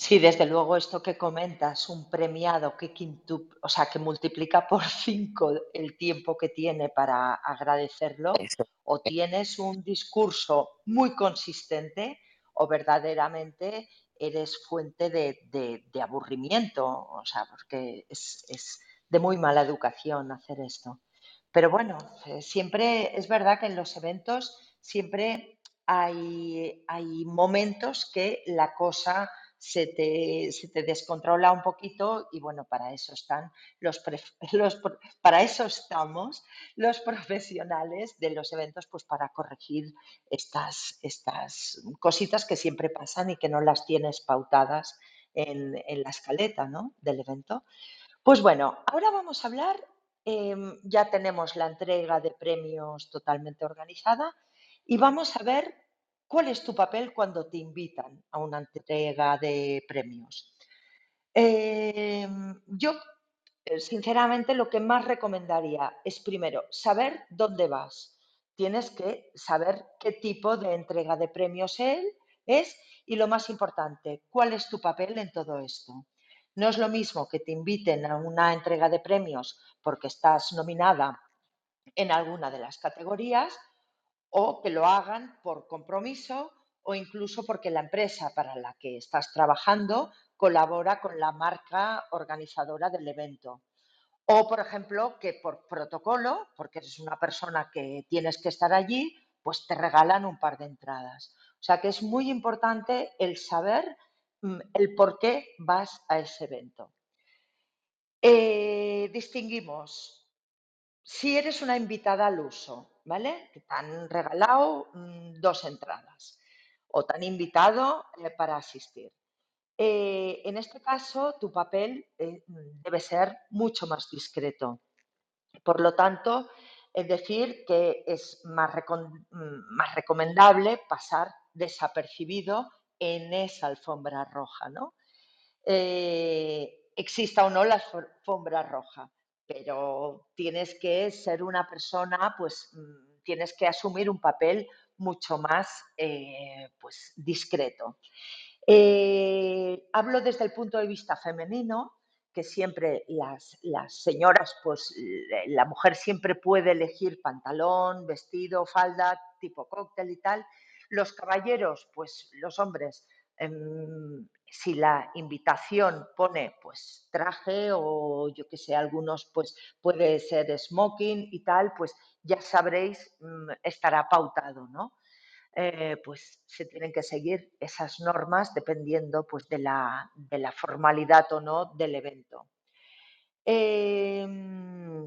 Sí, desde luego esto que comentas, un premiado que quintup, o sea, que multiplica por cinco el tiempo que tiene para agradecerlo, Eso. o tienes un discurso muy consistente o verdaderamente eres fuente de, de, de aburrimiento, o sea, porque es, es de muy mala educación hacer esto. Pero bueno, eh, siempre es verdad que en los eventos siempre hay, hay momentos que la cosa se te, se te, descontrola un poquito y bueno, para eso están los, para eso estamos los profesionales de los eventos, pues para corregir estas, estas cositas que siempre pasan y que no las tienes pautadas en, en la escaleta ¿no? del evento. Pues bueno, ahora vamos a hablar, eh, ya tenemos la entrega de premios totalmente organizada y vamos a ver cuál es tu papel cuando te invitan a una entrega de premios. Eh, yo, sinceramente, lo que más recomendaría es primero saber dónde vas. Tienes que saber qué tipo de entrega de premios es y lo más importante, cuál es tu papel en todo esto. No es lo mismo que te inviten a una entrega de premios porque estás nominada en alguna de las categorías o que lo hagan por compromiso o incluso porque la empresa para la que estás trabajando colabora con la marca organizadora del evento. O, por ejemplo, que por protocolo, porque eres una persona que tienes que estar allí, pues te regalan un par de entradas. O sea que es muy importante el saber Mm, el por qué vas a ese evento. Eh, distinguimos si eres una invitada al uso, Que te han regalado mm, dos entradas o te han invitado eh, para asistir. Eh, en este caso, tu papel eh, debe ser mucho más discreto. Por lo tanto, es decir que es más, recom mm, más recomendable pasar desapercibido en esa alfombra roja, ¿no? Exista o no la alfombra roja, pero tienes que ser una persona, pues mm, tienes que asumir un papel mucho más eh, pues, discreto. Eh, hablo desde el punto de vista femenino, que siempre las, las, señoras, pues la mujer siempre puede elegir pantalón, vestido, falda, tipo cóctel y tal, los caballeros, pues los hombres, en, si la invitación pone pues traje o yo que sé, algunos pues puede ser smoking y tal, pues ya sabréis, mm, estará pautado, ¿no? Eh, pues se tienen que seguir esas normas dependiendo pues de la, de la formalidad o no del evento. Em,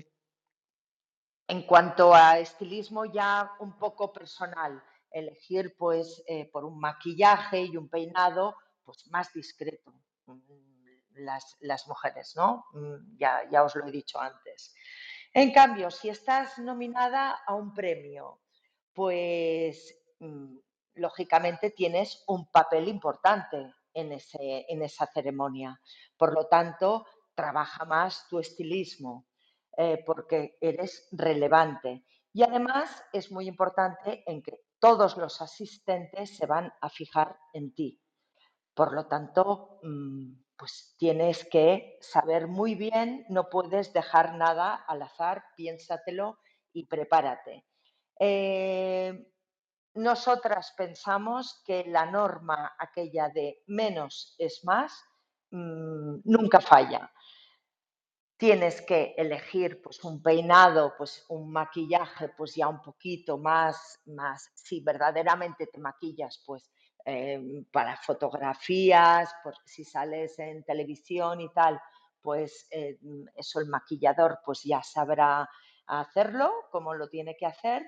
en cuanto a estilismo ya un poco personal, elegir pues eh, por un maquillaje y un peinado pues más discreto mm, las, las mujeres, ¿no? Mm, ya, ya os lo he dicho antes. En cambio, si estás nominada a un premio, pues mm, lógicamente tienes un papel importante en, ese, en esa ceremonia. Por lo tanto, trabaja más tu estilismo eh, porque eres relevante. Y además es muy importante en que todos los asistentes se van a fijar en ti. Por lo tanto, mm, pues tienes que saber muy bien, no puedes dejar nada al azar, piénsatelo y prepárate. Eh, nosotras pensamos que la norma aquella de menos es más mm, nunca falla tienes que elegir pues un peinado, pues un maquillaje, pues ya un poquito más, más, si verdaderamente te maquillas, pues em, para fotografías, por, si sales en televisión y tal, pues eh, eso el maquillador pues ya sabrá hacerlo como lo tiene que hacer.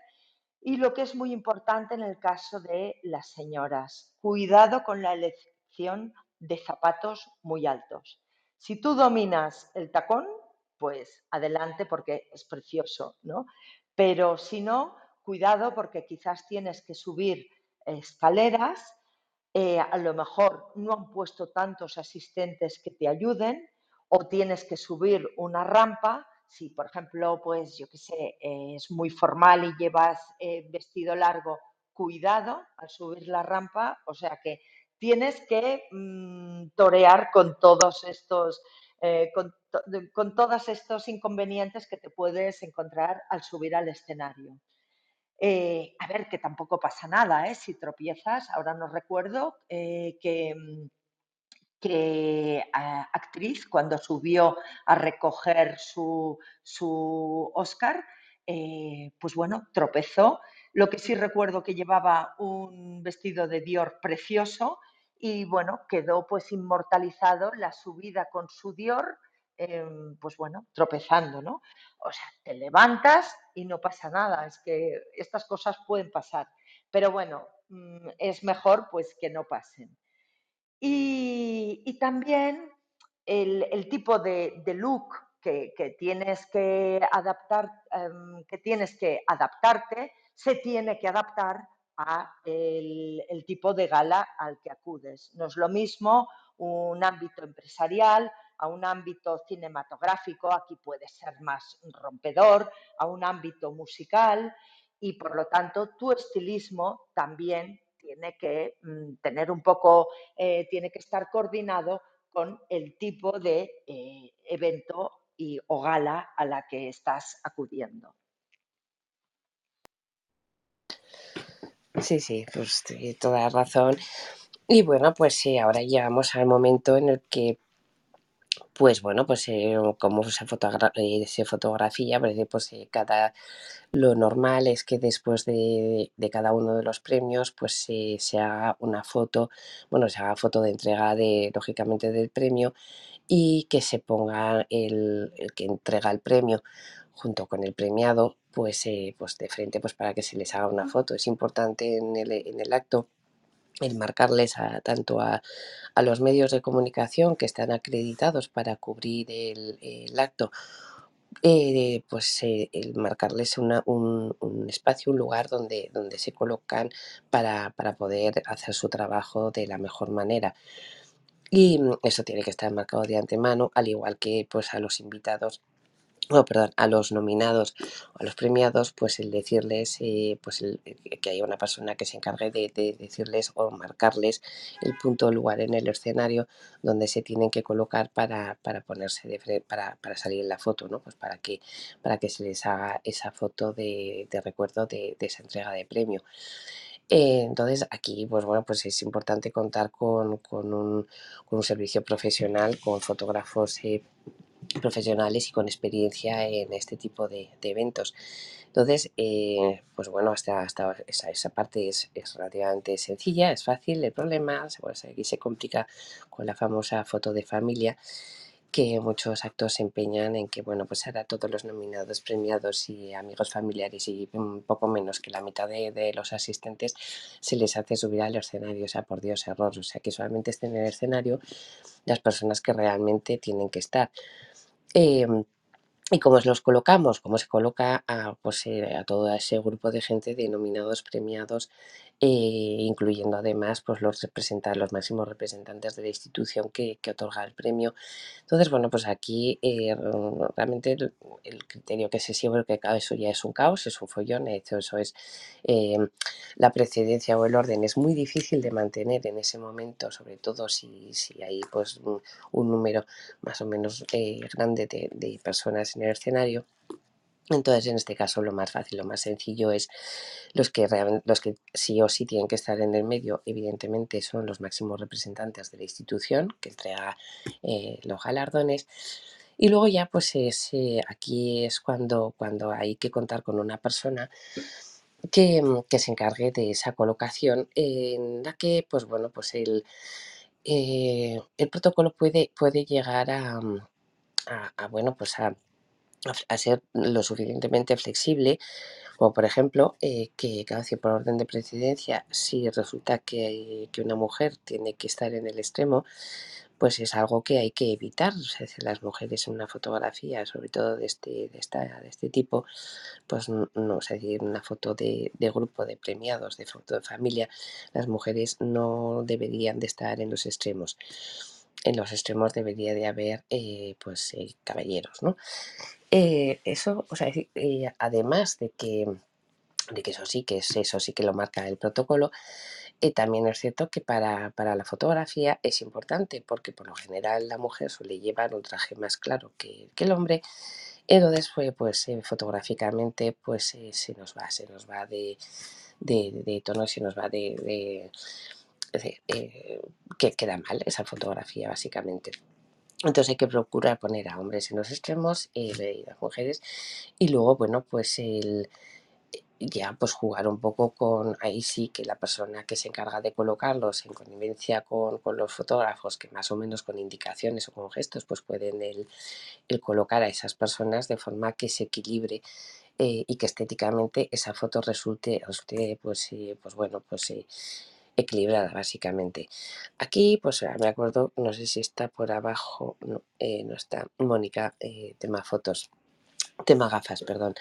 Y lo que es muy importante en el caso de las señoras, cuidado con la elección de zapatos muy altos. Si tú dominas el tacón, pues adelante porque es precioso, ¿no? Pero si no, cuidado porque quizás tienes que subir escaleras, eh, a lo mejor no han puesto tantos asistentes que te ayuden o tienes que subir una rampa. Si, por ejemplo, pues yo qué sé, es muy formal y llevas eh, vestido largo, cuidado al subir la rampa, o sea que tienes que mm, torear con todos estos eh, con, todos estos inconvenientes que te puedes encontrar al subir al escenario. Eh, a ver, que tampoco pasa nada, ¿eh? si tropiezas. Ahora no recuerdo que, mm, que actriz, cuando subió a recoger su, su Oscar, pues bueno, tropezó. Lo que sí recuerdo que llevaba un vestido de Dior precioso y bueno, quedó pues inmortalizado la subida con su Dior, em, pues bueno, tropezando, ¿no? O sea, te levantas y no pasa nada, es que estas cosas pueden pasar, pero bueno, mm, es mejor pues que no pasen. Y, también el, tipo de, look que, tienes que adaptar, em, que tienes que adaptarte, se tiene que adaptar a el, tipo de gala al que acudes. No es lo mismo un ámbito empresarial, a un ámbito cinematográfico, aquí puede ser más rompedor, a un ámbito musical y por lo tanto tu estilismo también tiene que mm, tener un poco, eh, tiene que estar coordinado con el tipo de eh, evento y, o gala a la que estás acudiendo. Sí, sí, pues toda razón. Y bueno, pues sí, ahora llegamos al momento en el que, pues bueno, pues eh, como se, eh, se fotografía, pues, pues eh, cada, lo normal es que después de, cada uno de los premios, pues se haga una foto, bueno, se haga foto de entrega de, lógicamente, del premio y que se ponga el, el que entrega el premio junto con el premiado, pues, eh, pues de frente pues para que se les haga una foto. Es importante en el, en el acto el marcarles a, tanto a, a, los medios de comunicación que están acreditados para cubrir el, el acto, eh, pues eh, el marcarles un, un, espacio, un lugar donde, donde se colocan para, para poder hacer su trabajo de la mejor manera. Y mm, eso tiene que estar marcado de antemano, al igual que pues a los invitados Oh, perdón, a los nominados o a los premiados, pues el decirles eh, pues el, que haya una persona que se encargue de, decirles o marcarles el punto o lugar en el escenario donde se tienen que colocar para, para ponerse de para, para salir en la foto, ¿no? Pues para que, para que se les haga esa foto de, de recuerdo de, esa entrega de premio. Eh, entonces aquí, pues bueno, pues es importante contar con, con, un, con un, servicio profesional, con fotógrafos eh, profesionales y con experiencia en este tipo de, eventos. Entonces, eh, pues bueno, hasta, hasta esa, esa parte es, es, relativamente sencilla, es fácil. El problema, pues aquí se complica con la famosa foto de familia, que muchos actos se empeñan en que, bueno, pues ahora todos los nominados, premiados y amigos familiares y un poco menos que la mitad de, de los asistentes se les hace subir al escenario. O sea, por Dios, error. O sea, que solamente estén en el escenario las personas que realmente tienen que estar. Eh, ¿Y cómo los colocamos? ¿Cómo se coloca a, pues, eh, a todo ese grupo de gente denominados premiados, eh, incluyendo además pues, los, representantes, los máximos representantes de la institución que, que, otorga el premio? Entonces, bueno, pues aquí eh, realmente el, el, criterio que se sigue, porque eso ya es un caos, es un follón, eso, eso es eh, la precedencia o el orden es muy difícil de mantener en ese momento, sobre todo si, si hay pues un, un número más o menos eh, grande de, de personas en el escenario. Entonces, en este caso, lo más fácil, lo más sencillo es los que, los que sí o sí tienen que estar en el medio, evidentemente, son los máximos representantes de la institución que entrega eh, los galardones. Y luego ya, pues es, eh, aquí es cuando, cuando hay que contar con una persona que, que, se encargue de esa colocación en la que, pues bueno, pues el, eh, el protocolo puede, puede llegar a, a bueno, pues a a ser lo suficientemente flexible, como por ejemplo, eh, que cada por orden de precedencia, si resulta que, una mujer tiene que estar en el extremo, pues es algo que hay que evitar. O sea, las mujeres en una fotografía, sobre todo de este, de esta, de este tipo, pues no, no es decir, una foto de, de, grupo de premiados, de foto de familia, las mujeres no deberían de estar en los extremos. En los extremos debería de haber eh, pues eh, caballeros, ¿no? Eh, eso, o sea, eh, además de que, de que eso sí, que es eso sí que lo marca el protocolo, eh, también es cierto que para, para, la fotografía es importante porque por lo general la mujer suele llevar un traje más claro que, que el hombre. Entonces, pues, pues fotográficamente pues se nos va, se nos va de, de, de tono, se nos va de, que queda mal esa fotografía básicamente. Entonces hay que procurar poner a hombres en los extremos eh, y las mujeres y luego, bueno, pues el ya pues jugar un poco con, ahí sí que la persona que se encarga de colocarlos en connivencia con, con los fotógrafos, que más o menos con indicaciones o con gestos, pues pueden el, el colocar a esas personas de forma que se equilibre eh, y que estéticamente esa foto resulte, resulte pues, eh, pues bueno, pues eh, equilibrada básicamente. Aquí, pues me acuerdo, no sé si está por abajo, no, eh, está, Mónica, eh, tema fotos, tema gafas, perdón,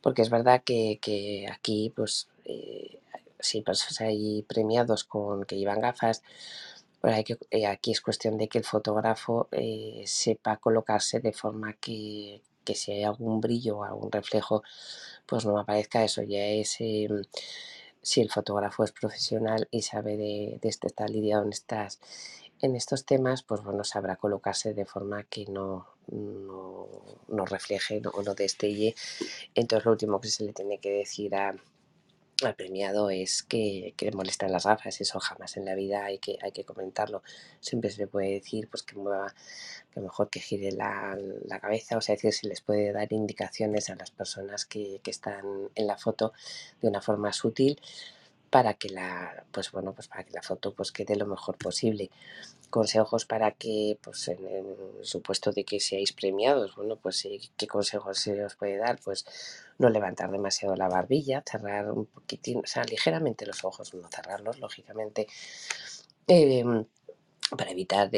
porque es verdad que, aquí, pues, eh, si pues, hay premiados con que llevan gafas, pues hay que, eh, aquí es cuestión de que el fotógrafo sepa colocarse de forma que, que si hay algún brillo o algún reflejo, pues no aparezca eso, ya es em, si el fotógrafo es profesional y sabe de, de este estar lidiado en estas en estos temas, pues bueno, sabrá colocarse de forma que no, no, no refleje o no, no, destelle. Entonces lo último que se le tiene que decir a, al premiado es que, que, le molestan las gafas, eso jamás en la vida hay que, hay que comentarlo. Siempre se le puede decir pues que mueva, que mejor que gire la, la cabeza, o sea, decir, se les puede dar indicaciones a las personas que, que están en la foto de una forma sutil para que la pues bueno pues para que la foto pues quede lo mejor posible consejos para que pues en el supuesto de que seáis premiados bueno pues qué consejos se os puede dar pues no levantar demasiado la barbilla cerrar un poquitín o sea ligeramente los ojos no cerrarlos lógicamente eh, para evitar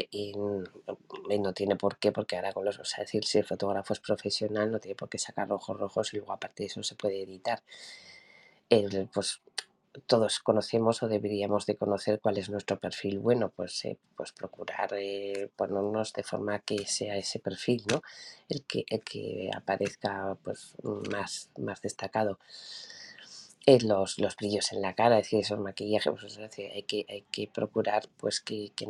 no tiene por qué porque ahora con los o sea decir si el fotógrafo es profesional no tiene por qué sacar ojos rojos y luego aparte de eso se puede editar. El, pues todos conocemos o deberíamos de conocer cuál es nuestro perfil bueno, pues, eh, pues procurar eh, ponernos de forma que sea ese perfil, ¿no? El que, el que aparezca pues, más, más destacado. Eh, los, los brillos en la cara, es decir, esos maquillajes, pues, es hay, que, hay que procurar pues que, que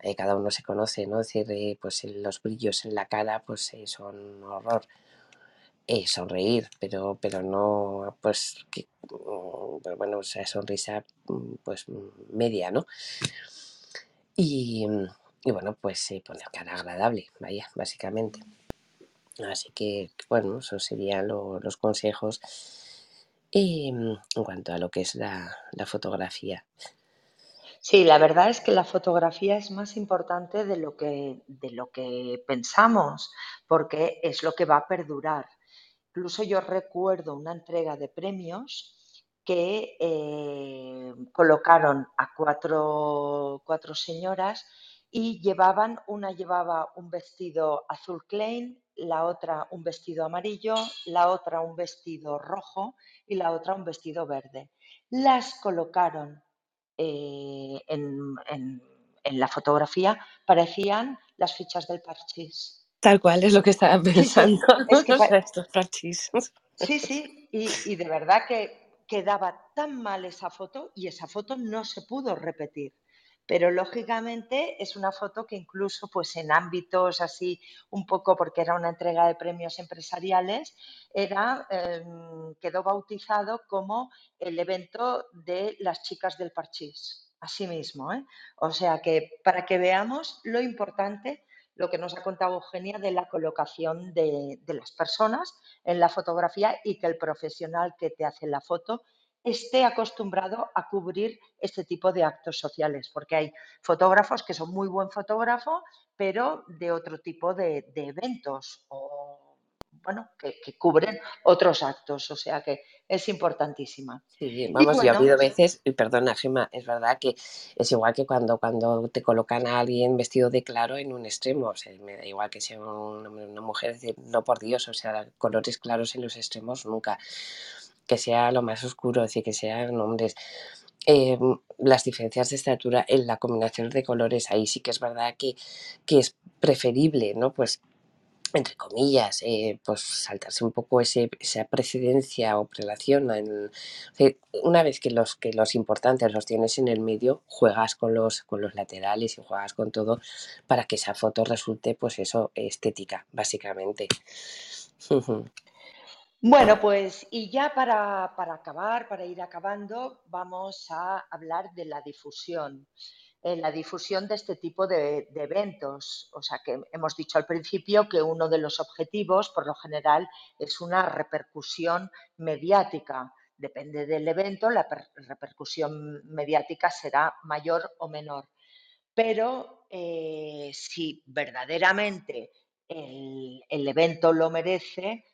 eh, cada uno se conoce, ¿no? Es decir, eh, pues los brillos en la cara pues son horror sonreír, pero, pero no, pues que mm, bueno, esa sonrisa mm, pues media, ¿no? Y, bueno, pues poner cara agradable, vaya, básicamente. Así que, bueno, esos serían los consejos en cuanto a lo que es la, la fotografía. Sí, la verdad es que la fotografía es más importante de lo que, de lo que pensamos, porque es lo que va a perdurar. Incluso yo recuerdo una entrega de premios que eh, colocaron a cuatro, cuatro señoras y llevaban, una llevaba un vestido azul Klein, la otra un vestido amarillo, la otra un vestido rojo y la otra un vestido verde. Las colocaron eh, en, la fotografía, parecían las fichas del parchís. Tal cual es lo que estaba pensando. Sí, sí. Sí, sí, y, de verdad que quedaba tan mal esa foto y esa foto no se pudo repetir pero lógicamente es una foto que incluso pues en ámbitos así un poco porque era una entrega de premios empresariales era em, quedó bautizado como el evento de las chicas del parchís así mismo ¿eh? o sea que para que veamos lo importante lo que nos ha contado Eugenia de la colocación de, de las personas en la fotografía y que el profesional que te hace la foto esté acostumbrado a cubrir este tipo de actos sociales, porque hay fotógrafos que son muy buen fotógrafo, pero de otro tipo de, eventos o bueno, que, cubren otros actos, o sea que es importantísima. Sí, vamos, yo ha habido veces, y perdona Gemma, es verdad que es igual que cuando, cuando te colocan a alguien vestido de claro en un extremo, o sea, me da igual que sea una, una mujer, no por Dios, o sea, colores claros en los extremos nunca que sea lo más oscuro, es decir, que sean hombres. Eh, las diferencias de estatura en la combinación de colores, ahí sí que es verdad que, es preferible, ¿no? Pues entre comillas, eh, pues saltarse un poco esa precedencia o prelación. una vez que los, que los importantes los tienes en el medio, juegas con los, con los laterales y juegas con todo para que esa foto resulte, pues eso, estética, básicamente. Bueno, pues y ya para, acabar, para ir acabando, vamos a hablar de la difusión, eh, la difusión de este tipo de, eventos. O sea que hemos dicho al principio que uno de los objetivos, por lo general, es una repercusión mediática. Depende del evento, la repercusión mediática será mayor o menor. Pero eh, si verdaderamente el evento lo merece,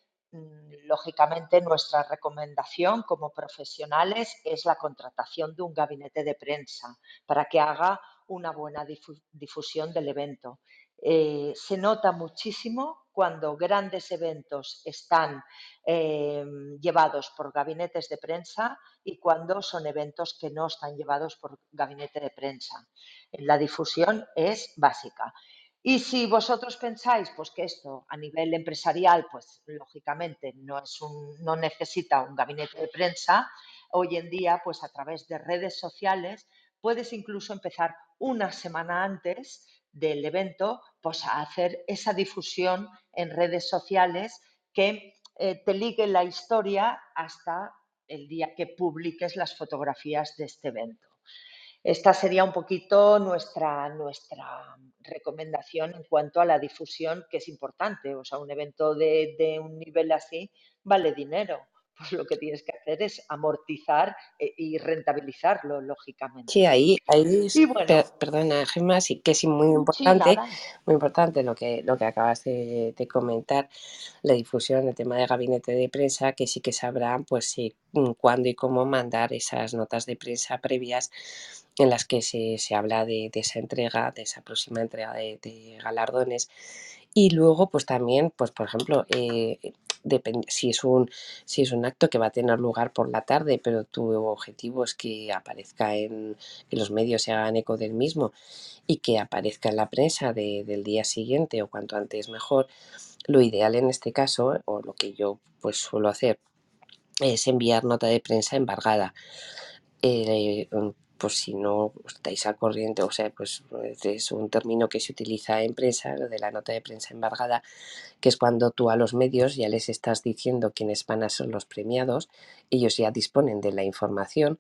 lógicamente, nuestra recomendación como profesionales es la contratación de un gabinete de prensa para que haga una buena difusión del evento. Eh, se nota muchísimo cuando grandes eventos están em, llevados por gabinetes de prensa y cuando son eventos que no están llevados por gabinete de prensa. La difusión es básica. Y si vosotros pensáis pues, que esto a nivel empresarial, pues lógicamente no, es un, no necesita un gabinete de prensa, hoy en día, pues a través de redes sociales, puedes incluso empezar una semana antes del evento pues, a hacer esa difusión en redes sociales que eh, te ligue la historia hasta el día que publiques las fotografías de este evento. Esta sería un poquito nuestra, nuestra recomendación en cuanto a la difusión, que es importante. O sea, un evento de, un nivel así vale dinero pues lo que tienes que hacer es amortizar eh, y rentabilizarlo, lógicamente. Sí, ahí, ahí perdona, Gemma, sí que es muy importante, muy importante lo que, lo que acabas de, comentar, la difusión, el tema de gabinete de prensa, que sí que sabrán pues sí, cuándo y cómo mandar esas notas de prensa previas en las que se, habla de, esa entrega, de esa próxima entrega de, galardones. Y luego, pues también, pues por ejemplo, eh, si, es un, si es un acto que va a tener lugar por la tarde, pero tu objetivo es que aparezca en, que los medios se hagan eco del mismo y que aparezca en la prensa del día siguiente o cuanto antes mejor, lo ideal en este caso, o lo que yo pues suelo hacer, es enviar nota de prensa embargada. Eh, por si no estáis al corriente, o sea, pues es un término que se utiliza en prensa, de la nota de prensa embargada, que es cuando tú a los medios ya les estás diciendo quiénes van a ser los premiados, ellos ya disponen de la información,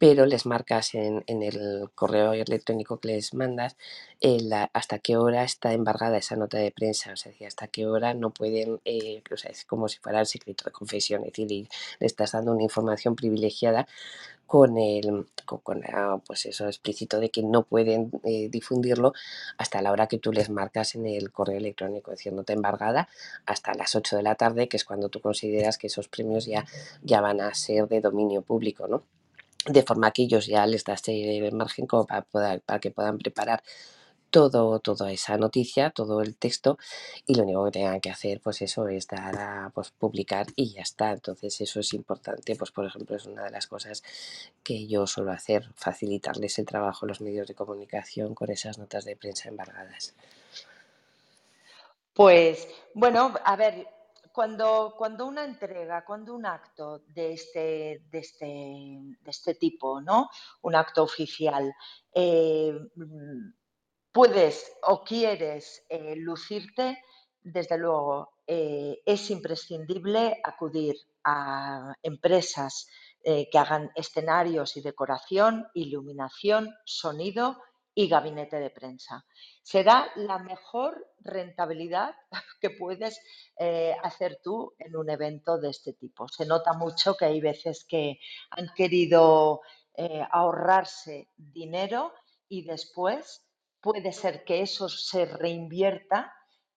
pero les marcas en, el correo electrónico que les mandas eh, hasta qué hora está embargada esa nota de prensa, o sea, hasta qué hora no pueden, eh, o sea, es como si fuera el secreto de confesión, es decir, le estás dando una información privilegiada con el con, pues eso explícito de que no pueden eh, difundirlo hasta la hora que tú les marcas en el correo electrónico, nota embargada hasta las 8 de la tarde, que es cuando tú consideras que esos premios ya, ya van a ser de dominio público, ¿no? De forma que ellos ya les das el margen como para, para que puedan preparar todo, toda esa noticia, todo el texto, y lo único que tengan que hacer, pues eso, es dar a pues, publicar y ya está. Entonces, eso es importante, pues por ejemplo, es una de las cosas que yo suelo hacer, facilitarles el trabajo a los medios de comunicación con esas notas de prensa embargadas. Pues, bueno, a ver, cuando, cuando una entrega, cuando un acto de este, de este, de este tipo, ¿no? Un acto oficial, eh, puedes o quieres eh, lucirte, desde luego eh, es imprescindible acudir a empresas que hagan escenarios y decoración, iluminación, sonido y gabinete de prensa. Será la mejor rentabilidad que puedes eh, hacer tú en un evento de este tipo. Se nota mucho que hay veces que han querido eh, ahorrarse dinero y después puede ser que eso se reinvierta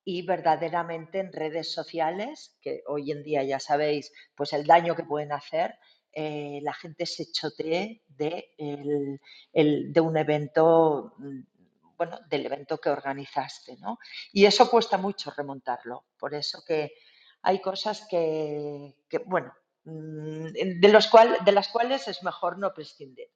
y verdaderamente en redes sociales, que hoy en día ya sabéis, pues el daño que pueden hacer, eh, la gente se chotee de, un evento, mm, bueno, del evento que organizaste, ¿no? Y eso cuesta mucho remontarlo. Por eso que hay cosas que, bueno, mm, de las cuales es mejor no prescindir.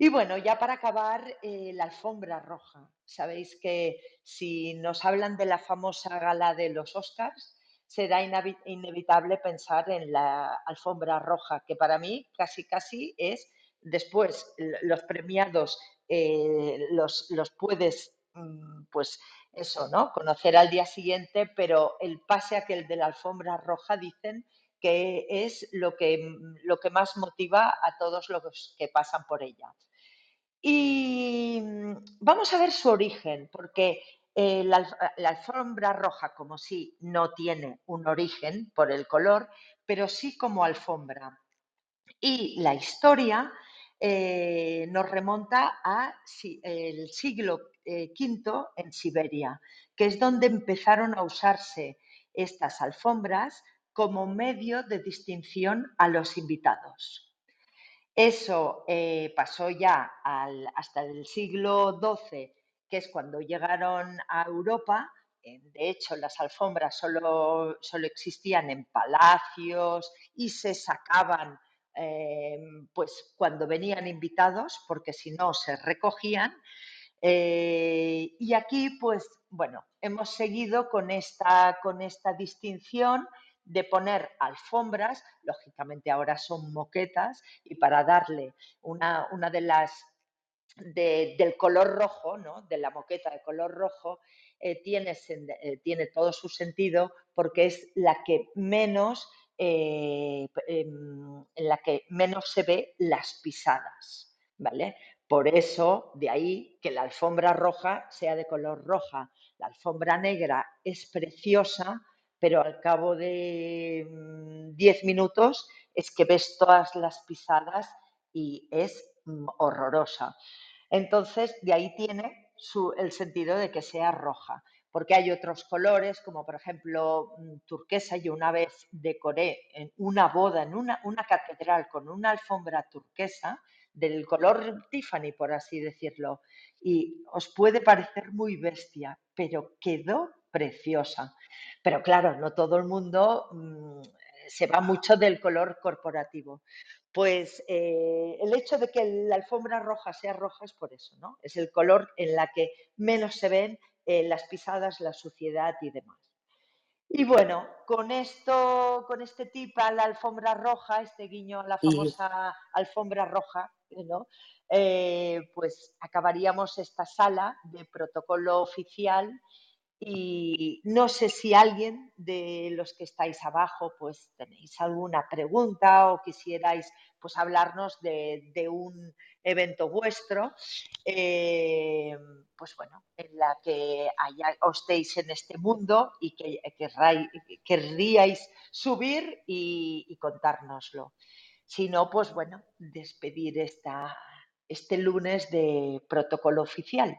Y bueno, ya para acabar, eh, la alfombra roja. Sabéis que si nos hablan de la famosa gala de los Oscars, será inevitable pensar en la alfombra roja, que para mí casi casi es después los premiados eh, los, los, puedes, mm, pues eso, ¿no? Conocer al día siguiente, pero el pase aquel de la alfombra roja dicen que es lo que, mm, lo que más motiva a todos los que pasan por ella. Y mm, vamos a ver su origen, porque eh, la, alfombra roja como si no tiene un origen por el color, pero sí como alfombra. Y la historia eh, nos remonta al siglo V eh, en Siberia, que es donde empezaron a usarse estas alfombras como medio de distinción a los invitados. Eso pasó ya hasta el siglo XII que es cuando llegaron a Europa. De hecho, las alfombras solo, solo existían en palacios y se sacaban eh, pues cuando venían invitados, porque si no se recogían. Eh, y aquí, pues, bueno, hemos seguido con esta, con esta distinción de poner alfombras, lógicamente ahora son moquetas, y para darle una, una de las del color rojo, ¿no? de la moqueta de color rojo, eh, tiene, eh, tiene, todo su sentido porque es la que menos, eh, em, en la que menos se ve las pisadas, ¿vale? Por eso, de ahí que la alfombra roja sea de color roja. La alfombra negra es preciosa, pero al cabo de 10 mm, minutos es que ves todas las pisadas y es horrorosa. Entonces, de ahí tiene el sentido de que sea roja, porque hay otros colores, como por ejemplo mm, turquesa. Yo una vez decoré en una boda, en una, una catedral, con una alfombra turquesa del color Tiffany, por así decirlo, y os puede parecer muy bestia, pero quedó preciosa. Pero claro, no todo el mundo mm, se va mucho del color corporativo. Pues eh, el hecho de que la alfombra roja sea roja es por eso, ¿no? Es el color en la que menos se ven eh, las pisadas, la suciedad y demás. Y bueno, con esto, con este tip a la alfombra roja, este guiño a la famosa alfombra roja, ¿no? Eh, pues acabaríamos esta sala de protocolo oficial y no sé si alguien de los que estáis abajo pues tenéis alguna pregunta o quisierais pues hablarnos de, un evento vuestro, eh, pues bueno, en la que haya, os estéis en este mundo y que querríais subir y, y contárnoslo. Si no, pues bueno, despedir esta, este lunes de protocolo oficial.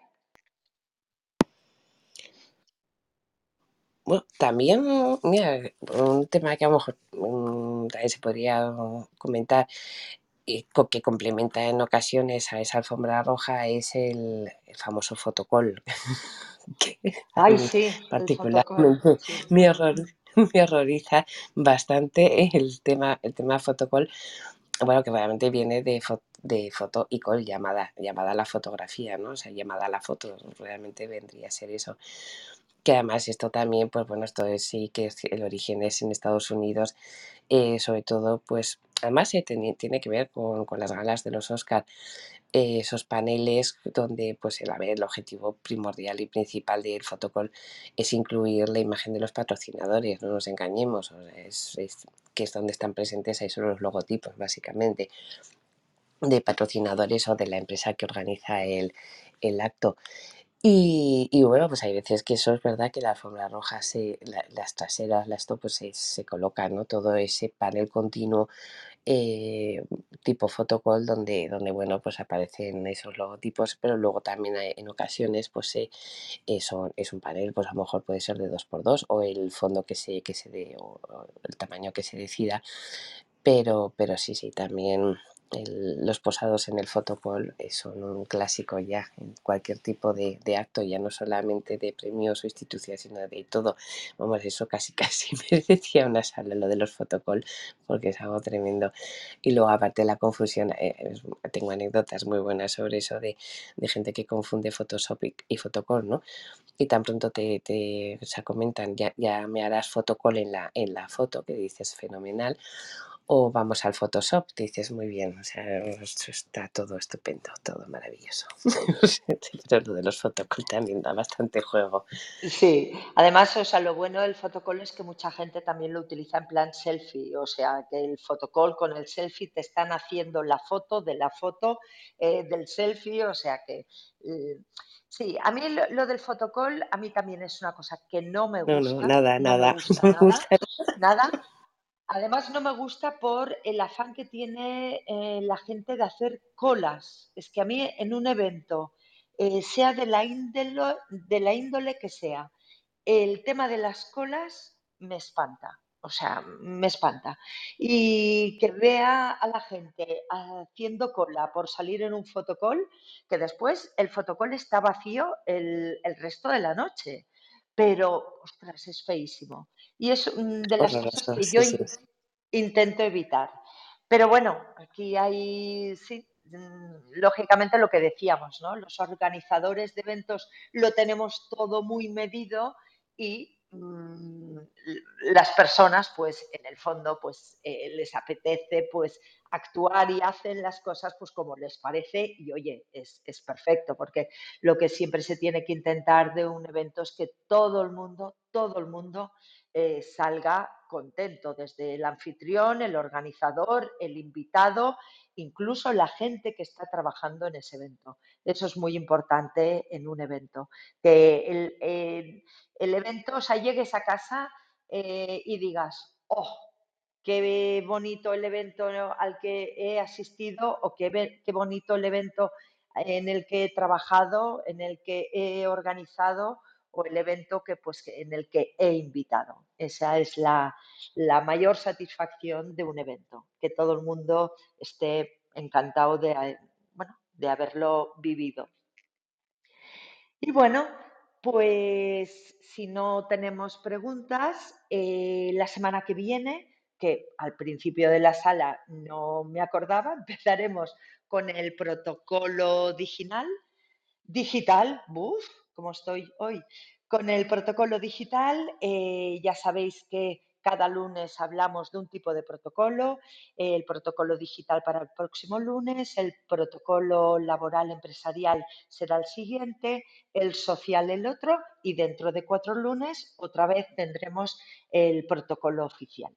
Bueno, también, mira, un tema que a lo mejor mm, también se podría comentar y que complementa en ocasiones a esa alfombra roja es el, famoso fotocall. Ay, sí, particularmente me, horroriza bastante el tema, el tema fotocall. Bueno, que realmente viene de, de foto y call, llamada, llamada a la fotografía, ¿no? O sea, llamada a la foto, realmente vendría a ser eso que además esto también, pues bueno, esto es, sí que el origen es en Estados Unidos, eh, sobre todo, pues además eh, tiene, que ver con, las galas de los Oscar, eh, esos paneles donde pues el, el objetivo primordial y principal del fotocall es incluir la imagen de los patrocinadores, no nos engañemos, es, que es donde están presentes ahí son los logotipos básicamente de patrocinadores o de la empresa que organiza el, el acto. Y, bueno, pues hay veces que eso es verdad que la alfombra roja, se, las traseras, la esto, pues se, se coloca, ¿no? Todo ese panel continuo eh, tipo fotocall donde, donde, bueno, pues aparecen esos logotipos, pero luego también en ocasiones, pues eh, es un panel, pues a lo mejor puede ser de 2x2 o el fondo que se, que se dé o, el tamaño que se decida, pero, pero sí, sí, también los posados en el fotocall eh, son un clásico ya en cualquier tipo de, acto, ya no solamente de premios o instituciones, sino de todo. Vamos, eso casi casi me decía una sala lo de los fotocall, porque es algo tremendo. Y luego, aparte la confusión, eh, tengo anécdotas muy buenas sobre eso de, gente que confunde Photoshop y, y fotocall, ¿no? Y tan pronto te, te comentan, ya, ya me harás fotocall en la, en la foto, que dices fenomenal o vamos al Photoshop, dices muy bien, o sea, está todo estupendo, todo maravilloso. Pero lo de los fotocall también da bastante juego. Sí, además, o sea, lo bueno del fotocall es que mucha gente también lo utiliza en plan selfie, o sea, que el fotocall con el selfie te están haciendo la foto de la foto eh, del selfie, o sea que... Eh, sí, a mí lo, del fotocall, a mí también es una cosa que no me gusta. No, no, nada, nada. nada Además, no me gusta por el afán que tiene eh, la gente de hacer colas. Es que a mí en un evento, eh, sea de la, índole, de la índole que sea, el tema de las colas me espanta. O sea, me espanta. Y que vea a la gente haciendo cola por salir en un fotocall, que después el fotocall está vacío el, el resto de la noche. Pero, ostras, es feísimo. Y es de las cosas que yo intento evitar. Pero bueno, aquí hay, sí, mm, lógicamente lo que decíamos, ¿no? Los organizadores de eventos lo tenemos todo muy medido y mm, las personas, pues en el fondo, pues eh, les apetece pues actuar y hacen las cosas pues como les parece y oye, es, es perfecto, porque lo que siempre se tiene que intentar de un evento es que todo el mundo, todo el mundo eh, salga contento, desde el anfitrión, el organizador, el invitado, incluso la gente que está trabajando en ese evento. Eso es muy importante en un evento. Que el, evento, o sea, llegues a casa eh, y digas, oh, qué bonito el evento al que he asistido o qué, qué bonito el evento en el que he trabajado, en el que he organizado el evento que, pues, en el que he invitado. Esa es la, mayor satisfacción de un evento, que todo el mundo esté encantado de, bueno, de haberlo vivido. Y bueno, pues si no tenemos preguntas, eh, la semana que viene, que al principio de la sala no me acordaba, empezaremos con el protocolo digital, digital, buf, como estoy hoy, con el protocolo digital, eh, ya sabéis que cada lunes hablamos de un tipo de protocolo, el protocolo digital para el próximo lunes, el protocolo laboral empresarial será el siguiente, el social el otro y dentro de cuatro lunes otra vez tendremos el protocolo oficial.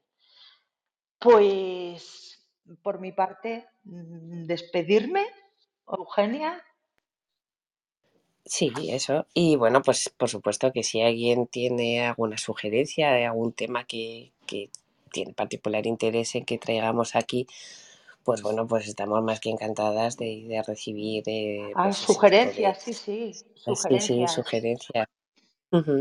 Pues por mi parte, mm, despedirme, Eugenia. Sí, eso. Y bueno, pues por supuesto que si alguien tiene alguna sugerencia de algún tema que, que tiene particular interés en que traigamos aquí, pues bueno, pues estamos más que encantadas de, de recibir eh, pues sugerencias, sí, sí, sugerencias. Sí, sí, sugerencias.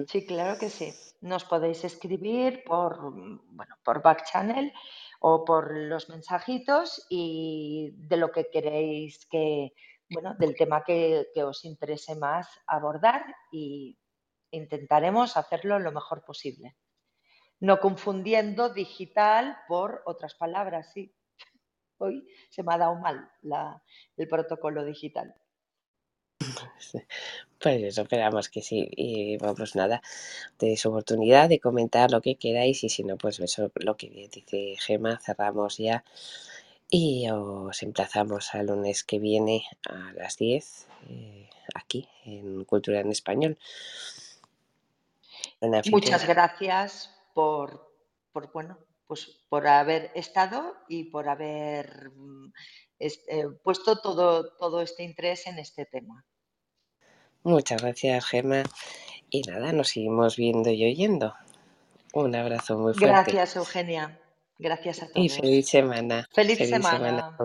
Sí, claro que sí. Nos podéis escribir por, bueno, por back channel o por los mensajitos y de lo que queréis que, bueno, del tema que, os interese más abordar y intentaremos hacerlo lo mejor posible. No confundiendo digital por otras palabras, sí. Hoy se me ha dado mal el protocolo digital. Pues eso, esperamos que sí. Y vamos, nada, tenéis oportunidad de comentar lo que queráis y si no, pues eso, lo que dice Gema, cerramos ya y os emplazamos al lunes que viene a las 10 eh, aquí en Cultura en Español. Muchas gracias por, por, bueno, pues por haber estado y por haber mm, eh, puesto todo, todo este interés en este tema. Muchas gracias, Gemma. Y nada, nos seguimos viendo y oyendo. Un abrazo muy fuerte. Gracias, Eugenia. Gracias a todos. Y feliz semana. Feliz, semana.